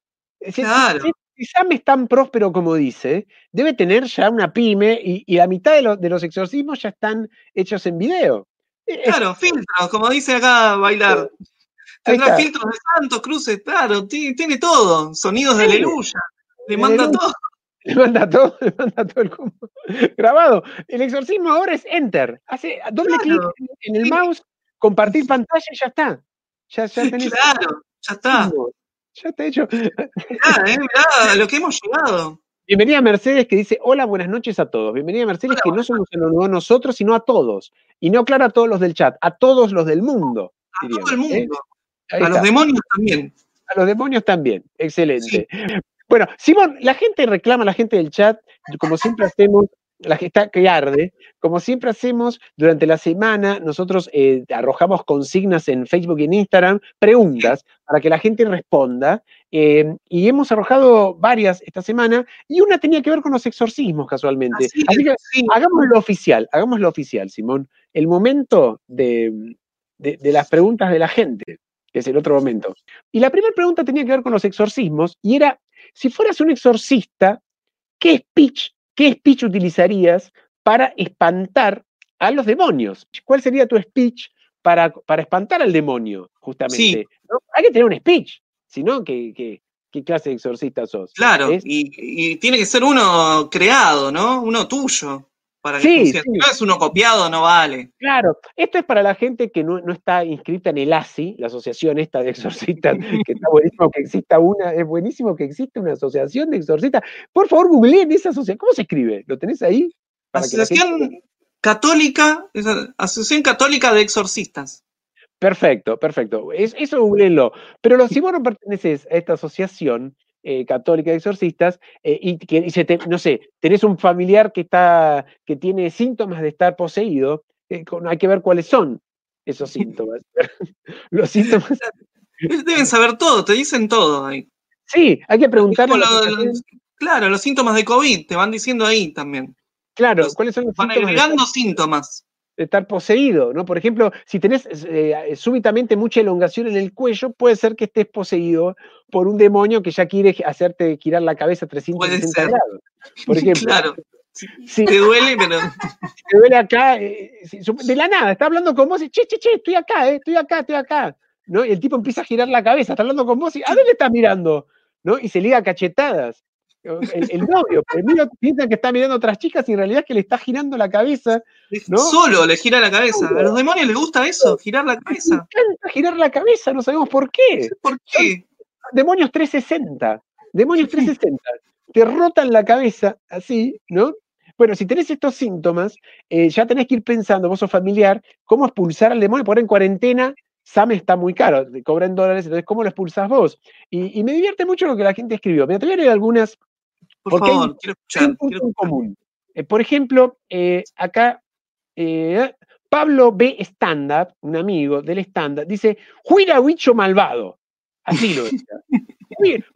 Si- Claro. Si, si Sam es tan próspero como dice, debe tener ya una pyme y, y la mitad de, lo- de los exorcismos ya están hechos en video. Es- Claro, filtros, como dice acá bailar. Tendrá filtros de santos, cruces, claro, ti- tiene todo. Sonidos de aleluya. Le manda todo. Le manda todo, le manda todo el combo grabado. El exorcismo ahora es enter. Hace doble Claro. clic en el mouse, compartir pantalla y ya está. Ya, ya tenés. Claro, ya está. Ya está hecho. Mirá, eh, mirá a lo que hemos llegado. Bienvenida Mercedes que dice, hola, buenas noches a todos. Bienvenida Mercedes que no solo se lo a nosotros, sino a todos. Y no claro a todos los del chat, a todos los del mundo. A diríamos, todo el ¿eh? mundo. A los demonios también. A los demonios también. Excelente. Bueno, Simón, la gente reclama, la gente del chat, como siempre hacemos, la que está que arde, como siempre hacemos durante la semana, nosotros eh, arrojamos consignas en Facebook y en Instagram, preguntas para que la gente responda. eh, y hemos arrojado varias esta semana, y una tenía que ver con los exorcismos, casualmente. Así que sí. hagámoslo oficial, hagámoslo oficial, Simón. El momento de, de- de las preguntas de la gente, que es el otro momento. Y la primera pregunta tenía que ver con los exorcismos, y era, si fueras un exorcista, ¿qué speech, qué speech utilizarías para espantar a los demonios? ¿Cuál sería tu speech para, para espantar al demonio, justamente? ¿no? Hay que tener un speech, si no, ¿qué, clase de exorcista sos? Claro, y tiene que ser uno creado, ¿no? Uno tuyo. Para Sí, sí. No es uno copiado, no vale. Claro, esto es para la gente que no, no está inscrita en el ASI, la asociación esta de exorcistas, que está buenísimo que exista una, es buenísimo que exista una asociación de exorcistas. Por favor, googleen esa asociación. ¿Cómo se escribe? ¿Lo tenés ahí? Para que la gente- Asociación Católica, Asociación Católica de Exorcistas. Perfecto, perfecto. Es- eso googleenlo. Pero lo- si vos no perteneces a esta asociación eh, católica de exorcistas eh, y que dice, te- no sé, tenés un familiar que está, que tiene síntomas de estar poseído, eh, con- hay que ver cuáles son esos síntomas. Los síntomas. Deben saber todo, te dicen todo ahí. Sí, hay que preguntarle. Lo- claro, los síntomas de COVID te van diciendo ahí también. claro, los- cuáles son los Van síntomas de agregando síntomas. Estar poseído, ¿no? Por ejemplo, si tenés eh, súbitamente mucha elongación en el cuello, puede ser que estés poseído por un demonio que ya quiere hacerte girar la cabeza 360 ser. grados. Por ejemplo, Claro, si te duele, pero te duele acá, eh, de la nada, está hablando con vos y, che, che, che, estoy acá, eh, estoy acá, estoy acá, ¿no? Y el tipo empieza a girar la cabeza, está hablando con vos y, ¿a dónde estás mirando? ¿No? Y se liga cachetadas. El, el novio, pero mira, piensa que está mirando a otras chicas y en realidad es que le está girando la cabeza ¿No? solo le gira la cabeza. A los demonios les gusta eso, girar la cabeza. Encanta girar la cabeza, no sabemos por qué. ¿Por qué? Demonios 360. Demonios 360. Te rotan la cabeza así, ¿no? Bueno, si tenés estos síntomas, eh, ya tenés que ir pensando, vos sos familiar, cómo expulsar al demonio. Por en cuarentena, Sam está muy caro, te cobra en dólares, entonces, ¿cómo lo expulsás vos? Y, y me divierte mucho lo que la gente escribió. Me te voy a leer algunas Por Porque hay- favor, quiero escuchar. un punto quiero escuchar. común. Eh, por ejemplo, eh, acá eh, Pablo B. Stand-up, un amigo del stand-up, dice, Juira bicho malvado. Así lo decía.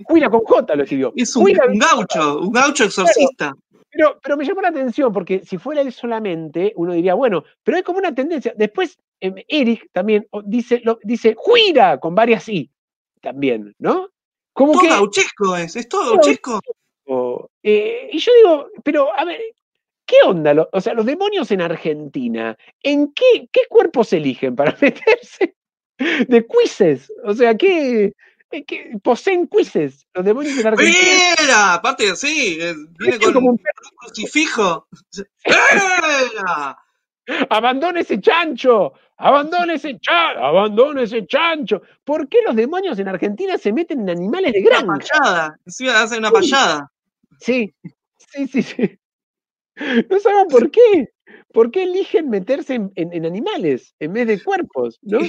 Juira- con J lo escribió. Es un, gaucho, un gaucho exorcista. pero, pero me llamó la atención porque si fuera él solamente, uno diría, bueno, pero hay como una tendencia. Después, em, Eric también dice, lo, dice Juira con varias I también, ¿no? Como Todo que. gauchesco es, es Todo gauchesco. Eh, y yo digo, pero a ver, ¿qué onda? Lo- o sea, los demonios en Argentina, ¿en qué, qué cuerpos eligen para meterse? De quizzes. O sea, ¿qué, eh, qué- poseen quizzes los demonios en Argentina? ¡Mira! Aparte, sí, eh, viene con como un perro. crucifijo. ¡Mira! ¡Abandone ese chancho! ¡Abandone ese chancho! ¡Abandone ese chancho! ¿Por qué los demonios en Argentina se meten en animales de Una granja? payada. Encima hace una payada. Sí, sí, sí, sí. No sabemos por qué. ¿Por qué eligen meterse en, en- en animales en vez de cuerpos? ¿no?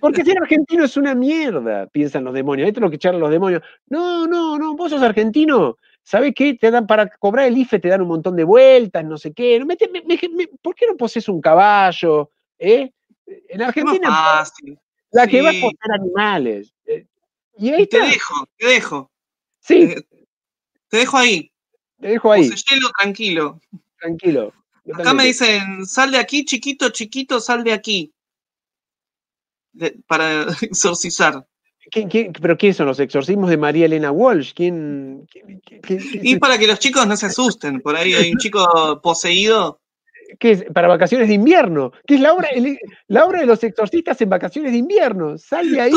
Porque ser argentino es una mierda, piensan los demonios. Esto es lo que charlan los demonios. No, no, no, vos sos argentino. ¿Sabés qué? Te dan para cobrar el IFE, te dan un montón de vueltas, no sé qué. Mete- me- me- me- ¿Por qué no posees un caballo? ¿Eh? En Argentina, fácil. la que va a poseer animales. Eh, Y ahí Te está. dejo, te dejo. Sí, Eh, Te dejo ahí. te dejo ahí, tranquilo. tranquilo. Acá me dicen, sal de aquí, chiquito, chiquito, sal de aquí. De- para exorcizar. ¿Quién- quién- ¿Pero quién son los exorcismos de María Elena Walsh? ¿Quién? Y para que los chicos no se asusten, por ahí hay un chico poseído. ¿Qué es? Para vacaciones de invierno. ¿Qué es la obra, el- la obra de los exorcistas en vacaciones de invierno? Sal de ahí.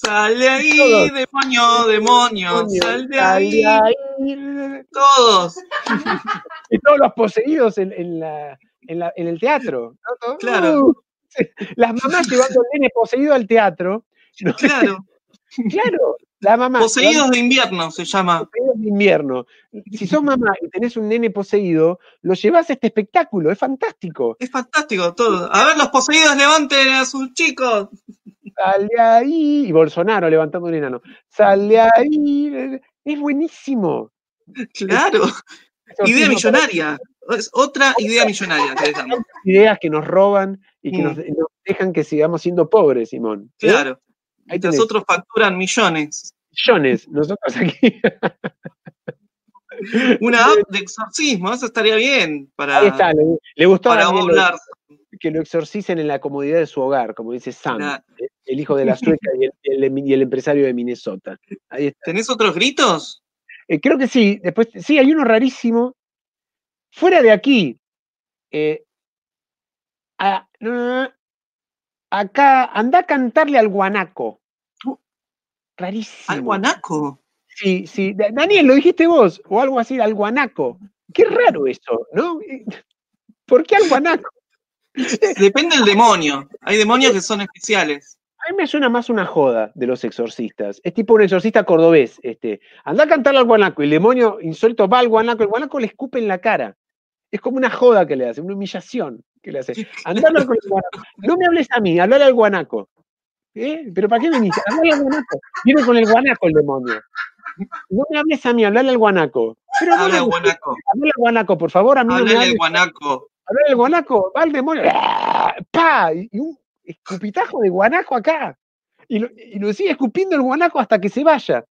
Sal de ahí, Todos. demonio, demonio, sal de sal ahí. ahí. Todos, Y todos los poseídos en, en la, en, la- en el teatro. Claro. Uh. Las mamás llevando al nene poseído al teatro. ¿no? claro. Claro, la mamá. Poseídos de invierno se llama. poseídos de invierno. Si sos mamá y tenés un nene poseído, lo llevas a este espectáculo, es fantástico. Es fantástico todo. A ver, los poseídos levanten a sus chicos. Sal de ahí. Y Bolsonaro levantando un enano. Sal de ahí. Es buenísimo. Claro. Idea millonaria. Es otra idea millonaria. Ideas que nos roban y que Mm. nos, nos dejan que sigamos siendo pobres, Simón. ¿Eh? Claro. Ahí Mientras tenés. otros facturan millones. Millones, nosotros aquí. Una app de exorcismo, eso estaría bien para, Ahí está, le, le gustó a para Daniel hablar. Que lo exorcicen en la comodidad de su hogar, como dice Sam, eh, el hijo de la sueca y el, el- y el empresario de Minnesota. Ahí está. ¿Tenés otros gritos? Eh, creo que sí, después, sí, hay uno rarísimo. Fuera de aquí, eh, a- acá, anda a cantarle al guanaco. Rarísimo. Al guanaco. Sí, sí. Da- Daniel, lo dijiste vos, o algo así, al guanaco. Qué raro eso, ¿no? ¿Por qué al guanaco? Depende del demonio. Hay demonios que son especiales. A mí me suena más una joda de los exorcistas. Es tipo un exorcista cordobés. Este. Anda a cantarle al guanaco. y El demonio insuelto va al guanaco. El guanaco le escupe en la cara. Es como una joda que le hace, una humillación que le hace. Andá a hablar con el guanaco. No me hables a mí, hablale al guanaco. ¿Eh? ¿Pero para qué viniste? Hablale al guanaco. Viene con el guanaco el demonio. No me hables a mí, hablale al guanaco. Pero Habla gusta. guanaco. Hablale al guanaco, por favor, a mí no me Háblale hables. al guanaco. Hablale al guanaco, va el demonio. ¡ah! ¡Pa! Y un escupitajo de guanaco acá. Y lo, y lo sigue escupiendo el guanaco hasta que se vaya.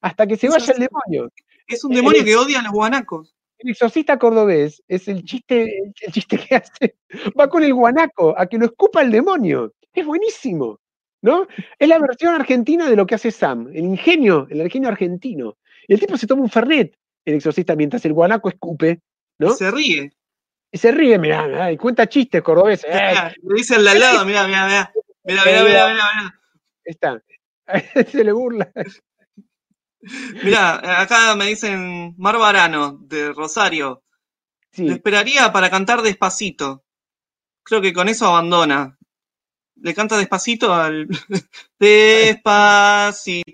Hasta que se Eso vaya es- el demonio. Es un demonio que odia a los guanacos. El exorcista cordobés es el chiste, el chiste que hace. Va con el guanaco a que lo escupa el demonio. Es buenísimo. ¿No? Es la versión argentina de lo que hace Sam, el ingenio, el ingenio argentino. Y el tipo se toma un fernet, el exorcista, mientras el guanaco escupe, ¿no? Se ríe. Y se ríe, mirá, mirá, y cuenta chistes cordobeses. ¡Eh! Mirá, Le dice al de al lado, mirá, mirá, mirá. Mirá, mirá, mirá, mirá, mirá. Está. Se le burla. Mirá, acá me dicen Mar Barano, de Rosario. Sí. Le esperaría para cantar despacito. Creo que con eso abandona. Le canta despacito al. Despacito.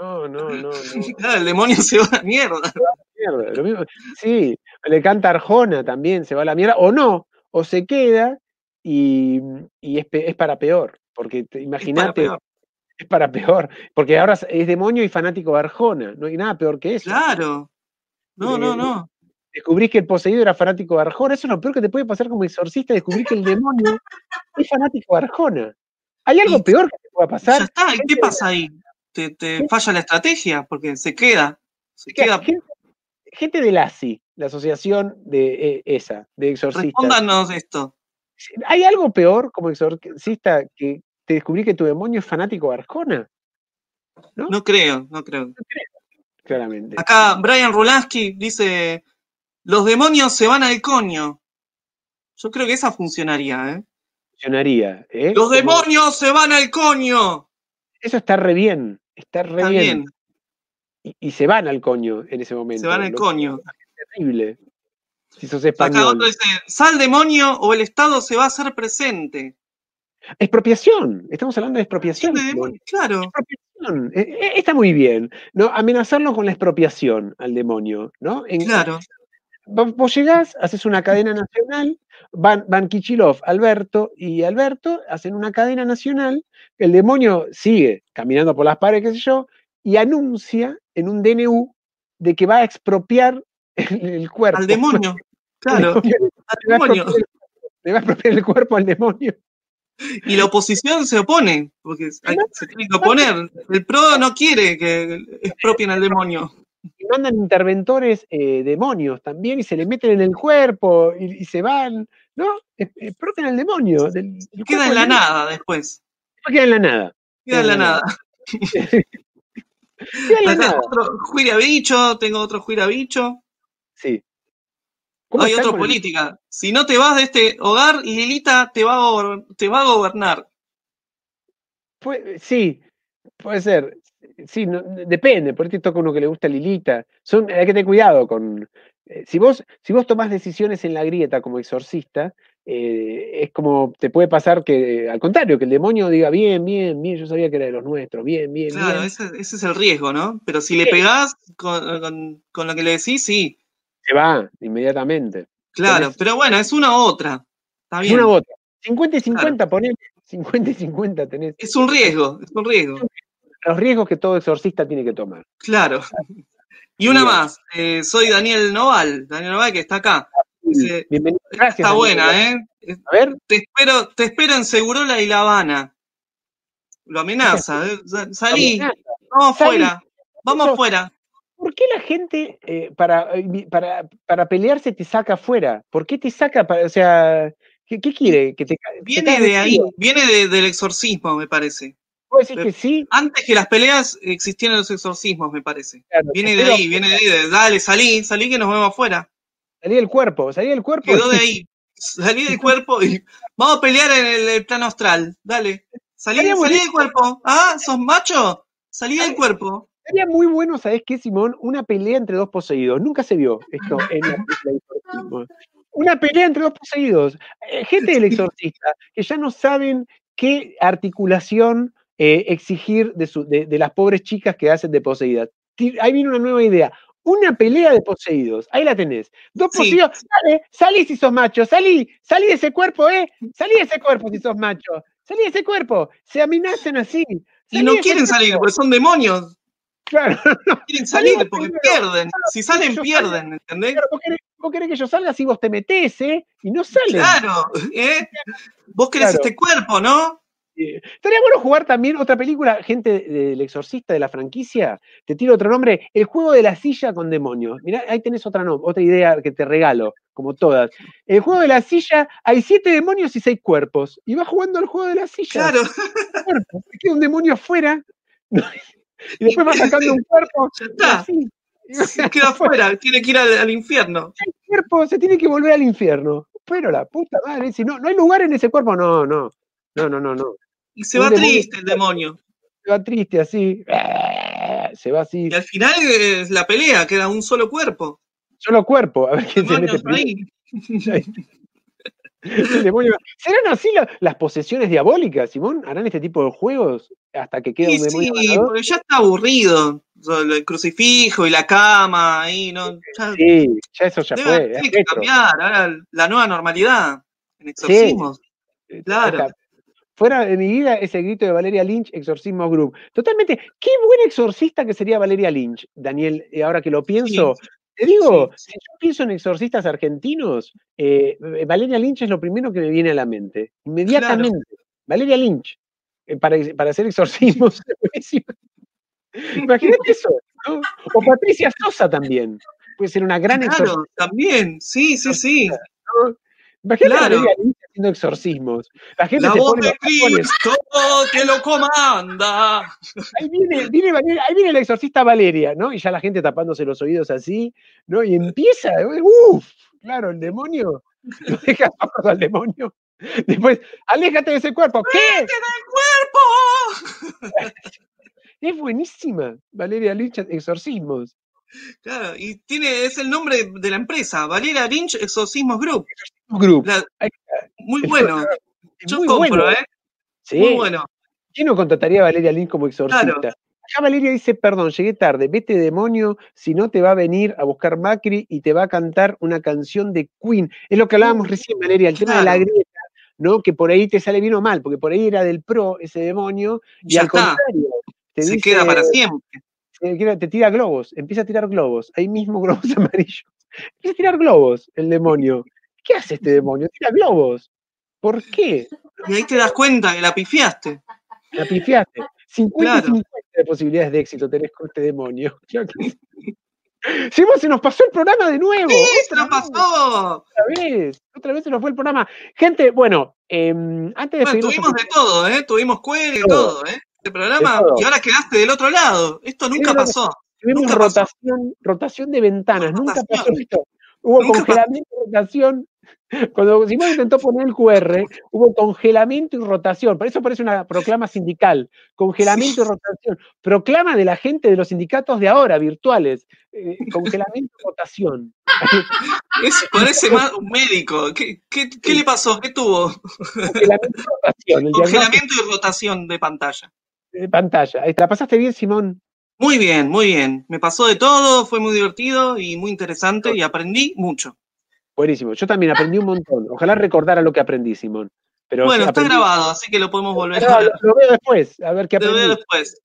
No, no, no, no. no. Claro, el demonio se va a la mierda. Mierda, lo mismo. Sí, le canta Arjona también, se va a la mierda. O no, o se queda y, y es, es para peor. Porque te- Es para imagínate, peor. es para peor. Porque ahora es demonio y fanático de Arjona. No hay nada peor que eso. Claro. No, no, Eh, no. Descubrís que el poseído era fanático de Arjona. Eso es lo peor que te puede pasar como exorcista, descubrir que el demonio es fanático de Arjona. ¿Hay algo Y- peor que te pueda Ya pasar? está. ¿Y qué pasa ahí? Te, te falla la estrategia porque se queda. Se que- queda. gente, gente del ASI, la asociación de eh, esa, de exorcistas. Respóndanos esto. ¿Hay algo peor como exorcista que te descubrí que tu demonio es fanático de Arjona? No creo, no creo. Claramente. Acá Brian Rulansky dice: Los demonios se van al coño. Yo creo que esa funcionaría, ¿eh? Funcionaría. ¿eh? ¡Los demonios se van al coño! Eso está re bien. Está re Está bien. bien, Y, y se van al coño en ese momento. se van al coño. Terrible. Si sos Acá español. otro dice: Sal demonio o el Estado se va a hacer presente. Expropiación. Estamos hablando de expropiación. Sí, Claro, Expropiación. Eh, eh, está muy bien. ¿no? Amenazarlo con la expropiación al demonio. ¿no? En- claro. Vos, vos llegás, haces una cadena nacional, van, van Kichilov, Alberto y Alberto hacen una cadena nacional, el demonio sigue caminando por las paredes, qué sé yo, y anuncia en un DNU de que va a expropiar el, el cuerpo. Al demonio. Claro, al demonio. le va a expropiar el cuerpo al demonio. Y la oposición se opone, porque hay- se tiene que oponer. El PRO no quiere que expropien al demonio. Y mandan interventores eh, demonios también y se le meten en el cuerpo y, y se van, ¿no? Ex- Expropian al demonio. del- del Queda en la nada después. Queda en la nada. Queda en la nada. Nada. otro juirabicho, tengo otro juirabicho. Sí. ¿Cómo Hay otro el- política. Si no te vas de este hogar, Lilita te va a, gober- te va a gobernar. Puede- sí, puede ser. Sí, no- depende, por ahí te toca uno que le gusta Lilita. Son, hay que tener cuidado con. eh, si vos, si vos tomás decisiones en la grieta como exorcista, eh, es como te puede pasar que, al contrario, que el demonio diga bien, bien, bien, yo sabía que era de los nuestros, bien, bien, Claro, bien. ese, ese es el riesgo, ¿no? Pero si le pegás con, con- con lo que le decís, sí, Se va inmediatamente. claro. Pero bueno, es una u otra. Está Es bien. una u otra. 50 y 50, ponele. 50 y 50 tenés. Es un riesgo, es un riesgo. Los riesgos que todo exorcista tiene que tomar. Claro. Y una más. eh, soy Daniel Noval. Daniel Noval que está acá. Dice, Bienvenido. Gracias. está buena, ¿eh? A ver, Te espero, te espero en Segurola y La Habana. Lo amenaza. ¿eh? Sa- Salí, amenaza. vamos Salí. afuera. Vamos Eso- afuera. ¿Por qué la gente eh, para, eh, para, para pelearse te saca afuera? ¿Por qué te saca para, o sea, ¿qué, qué quiere? ¿Que te, Viene de ahí, viene de- del exorcismo, me parece. ¿Puedo decir que sí? Antes que las peleas existían los exorcismos, me parece. Claro, Viene de ahí, viene de ahí. de, Dale, salí, salí que nos vemos afuera. Salí del cuerpo, salí del cuerpo. Quedó de ahí. Salí del cuerpo y vamos a pelear en el, el plano astral. Dale. Salí, del cuerpo. Ah, sos macho. Salí del cuerpo. Sería muy bueno, ¿sabes qué, Simón? Una pelea entre dos poseídos. Nunca se vio esto en la película. Una pelea entre dos poseídos. Eh, gente del exorcista que ya no saben qué articulación eh, exigir de, su- de- de las pobres chicas que hacen de poseídas. Ahí viene una nueva idea. Una pelea de poseídos. Ahí la tenés. Dos Sí. poseídos. Dale, salí si sos macho. Salí. Salí de ese cuerpo, ¿eh? Salí de ese cuerpo si sos macho. Salí de ese cuerpo. Se amenazan así. Y no quieren salir porque son demonios. Claro. Quieren Salí salir porque primero. pierden. Si salen, pierden. ¿Entendés? Claro, vos querés, vos querés que yo salga si vos te metés, ¿eh? Y no salen. Claro. ¿eh? Vos querés Claro. este cuerpo, ¿no? Eh, Estaría bueno jugar también otra película, gente del exorcista de la franquicia. Te tiro otro nombre, El juego de la silla con demonios. Mirá, ahí tenés otra, no, otra idea que te regalo, como todas. El juego de la silla, hay siete demonios y seis cuerpos. Y vas jugando al juego de la silla. Claro. Queda un demonio afuera. Y después vas sacando un cuerpo. Ya está. así. Se queda afuera. Tiene que ir al, al infierno. el cuerpo se tiene que volver al infierno. Pero la puta madre, si no, no hay lugar en ese cuerpo, no, no. No, no, no, no. Y se va demonio. triste el demonio. Se va triste así. Se va así. Y al final es la pelea, queda un solo cuerpo. Solo cuerpo. A ver quién se mete ahí. El demonio. ¿Serán así la- las posesiones diabólicas, Simón? ¿Harán este tipo de juegos hasta que quede Y un demonio sí, ganador? porque ya está aburrido. El crucifijo y la cama, ahí, ¿no? Ya Sí, ya eso ya debe- fue. tiene es que retro. cambiar, ahora la nueva normalidad en exorcismos. claro. Fuera de mi vida ese grito de Valeria Lynch, Exorcismo Group. Totalmente. Qué buen exorcista que sería Valeria Lynch, Daniel. eh, ahora que lo pienso, te digo, si yo pienso en exorcistas argentinos, eh, Valeria Lynch es lo primero que me viene a la mente. Inmediatamente. Valeria Lynch. eh, para, para hacer exorcismos. Imagínate eso. ¿no? O Patricia Sosa también. Puede ser una gran Claro, exorcista. también, sí, sí, sí. ¿no? Imagínate Claro. Valeria haciendo exorcismos. La gente La se voz pone de. Cristo que lo comanda. Ahí viene, viene Valeria- ahí viene la exorcista Valeria, ¿no? Y ya la gente tapándose los oídos así, ¿no? Y empieza, uff, claro, el demonio. Lo deja al demonio. Después, aléjate de ese cuerpo. ¿Qué? ¡Cuerpo! Es buenísima, Valeria Lynch, exorcismos. Claro, y tiene, es el nombre de la empresa, Valera Lynch Exorcismos Group. Group. La- muy bueno. Yo muy compro, bueno. ¿eh? Sí. Muy bueno. ¿Quién no contrataría a Valeria Lynch como exorcista? Claro. Acá Valeria dice, perdón, llegué tarde, vete demonio, si no te va a venir a buscar Macri y te va a cantar una canción de Queen. Es lo que hablábamos recién, Valeria, el tema de la grieta, ¿no? Que por ahí te sale bien o mal, porque por ahí era del pro ese demonio, y Ya al está. contrario, te Se dice, queda para siempre. te tira globos, empieza a tirar globos, ahí mismo globos amarillos. Empieza a tirar globos, el demonio. ¿Qué hace este demonio? Tira globos. ¿Por qué? Y ahí te das cuenta que la pifiaste. La pifiaste. 50 y Claro. 50 de posibilidades de éxito tenés con este demonio. Sí. Vos se nos pasó el programa de nuevo. ¡Sí, se nos pasó! Otra vez. Otra vez se nos fue el programa. Gente, bueno, em, antes de Bueno, tuvimos de todo, ¿eh? Tuvimos cuero y Todo. ¿eh? este programa y ahora quedaste del otro lado. Esto nunca pasó. Tuvimos Nunca pasó. rotación, rotación de ventanas, nunca pasó esto. Hubo Nunca congelamiento y rotación. Cuando Simón intentó poner el QR, hubo congelamiento y rotación. Por eso parece una proclama sindical. Congelamiento y rotación. Proclama de la gente de los sindicatos de ahora, virtuales. Eh, congelamiento y rotación. Es, parece más un médico. ¿Qué, qué, qué le pasó? ¿Qué tuvo? Congelamiento y rotación. El Congelamiento y rotación de pantalla. de pantalla. Ahí, ¿Te la pasaste bien, Simón? Muy bien, muy bien. Me pasó de todo, fue muy divertido y muy interesante y aprendí mucho. Buenísimo. Yo también aprendí un montón. Ojalá recordara lo que aprendí, Simón. Pero bueno, está grabado, así que lo podemos volver a lo, ver. lo veo después, a ver qué Lo aprendí. veo después.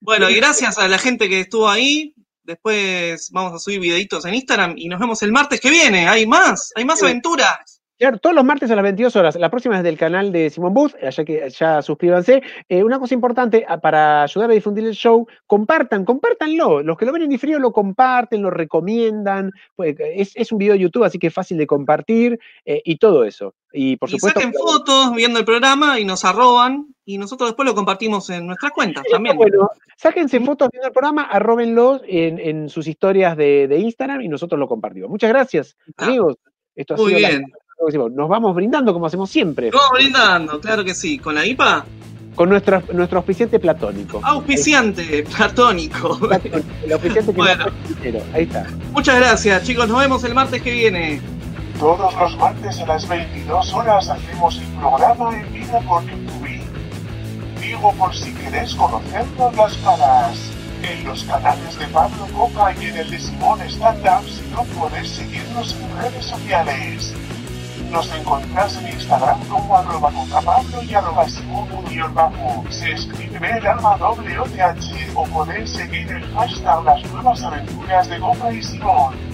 Bueno, y gracias a la gente que estuvo ahí. Después vamos a subir videitos en Instagram y nos vemos el martes que viene. Hay más, hay más aventuras. Claro, todos los martes a las 22 horas. La próxima es del canal de Simón Booth, allá que ya suscríbanse. Eh, una cosa importante ah, para ayudar a difundir el show, compartan, compártanlo. Los que lo ven en diferido lo comparten, lo recomiendan. Pues, es, es un video de YouTube, así que es fácil de compartir eh, y todo eso. Y por y supuesto. saquen fotos viendo el programa y nos arroban y nosotros después lo compartimos en nuestras cuentas también. Bueno, sáquense fotos viendo el programa, arróbenlos en, en sus historias de, de Instagram y nosotros lo compartimos. Muchas gracias, Ah, amigos. Esto ha Muy sido la- bien. Nos vamos brindando como hacemos siempre, Vamos brindando, claro que sí. Con la IPA, con nuestro, nuestro auspiciante platónico. auspiciante, platónico. Platónico, El auspiciante que Bueno. Ahí está. Muchas gracias, chicos. Nos vemos el martes que viene. Todos los martes a las 22 horas hacemos el programa en vivo por YouTube. Digo por si queréis conocernos las caras. En los canales de Pablo Coca y en el de Simón Stand Up, si no podéis seguirnos en redes sociales. Nos encontrás en Instagram como arroba cocapablo y arroba bajo. Se escribe el alma doble o o podéis seguir el hashtag las nuevas aventuras de Coca y Simón.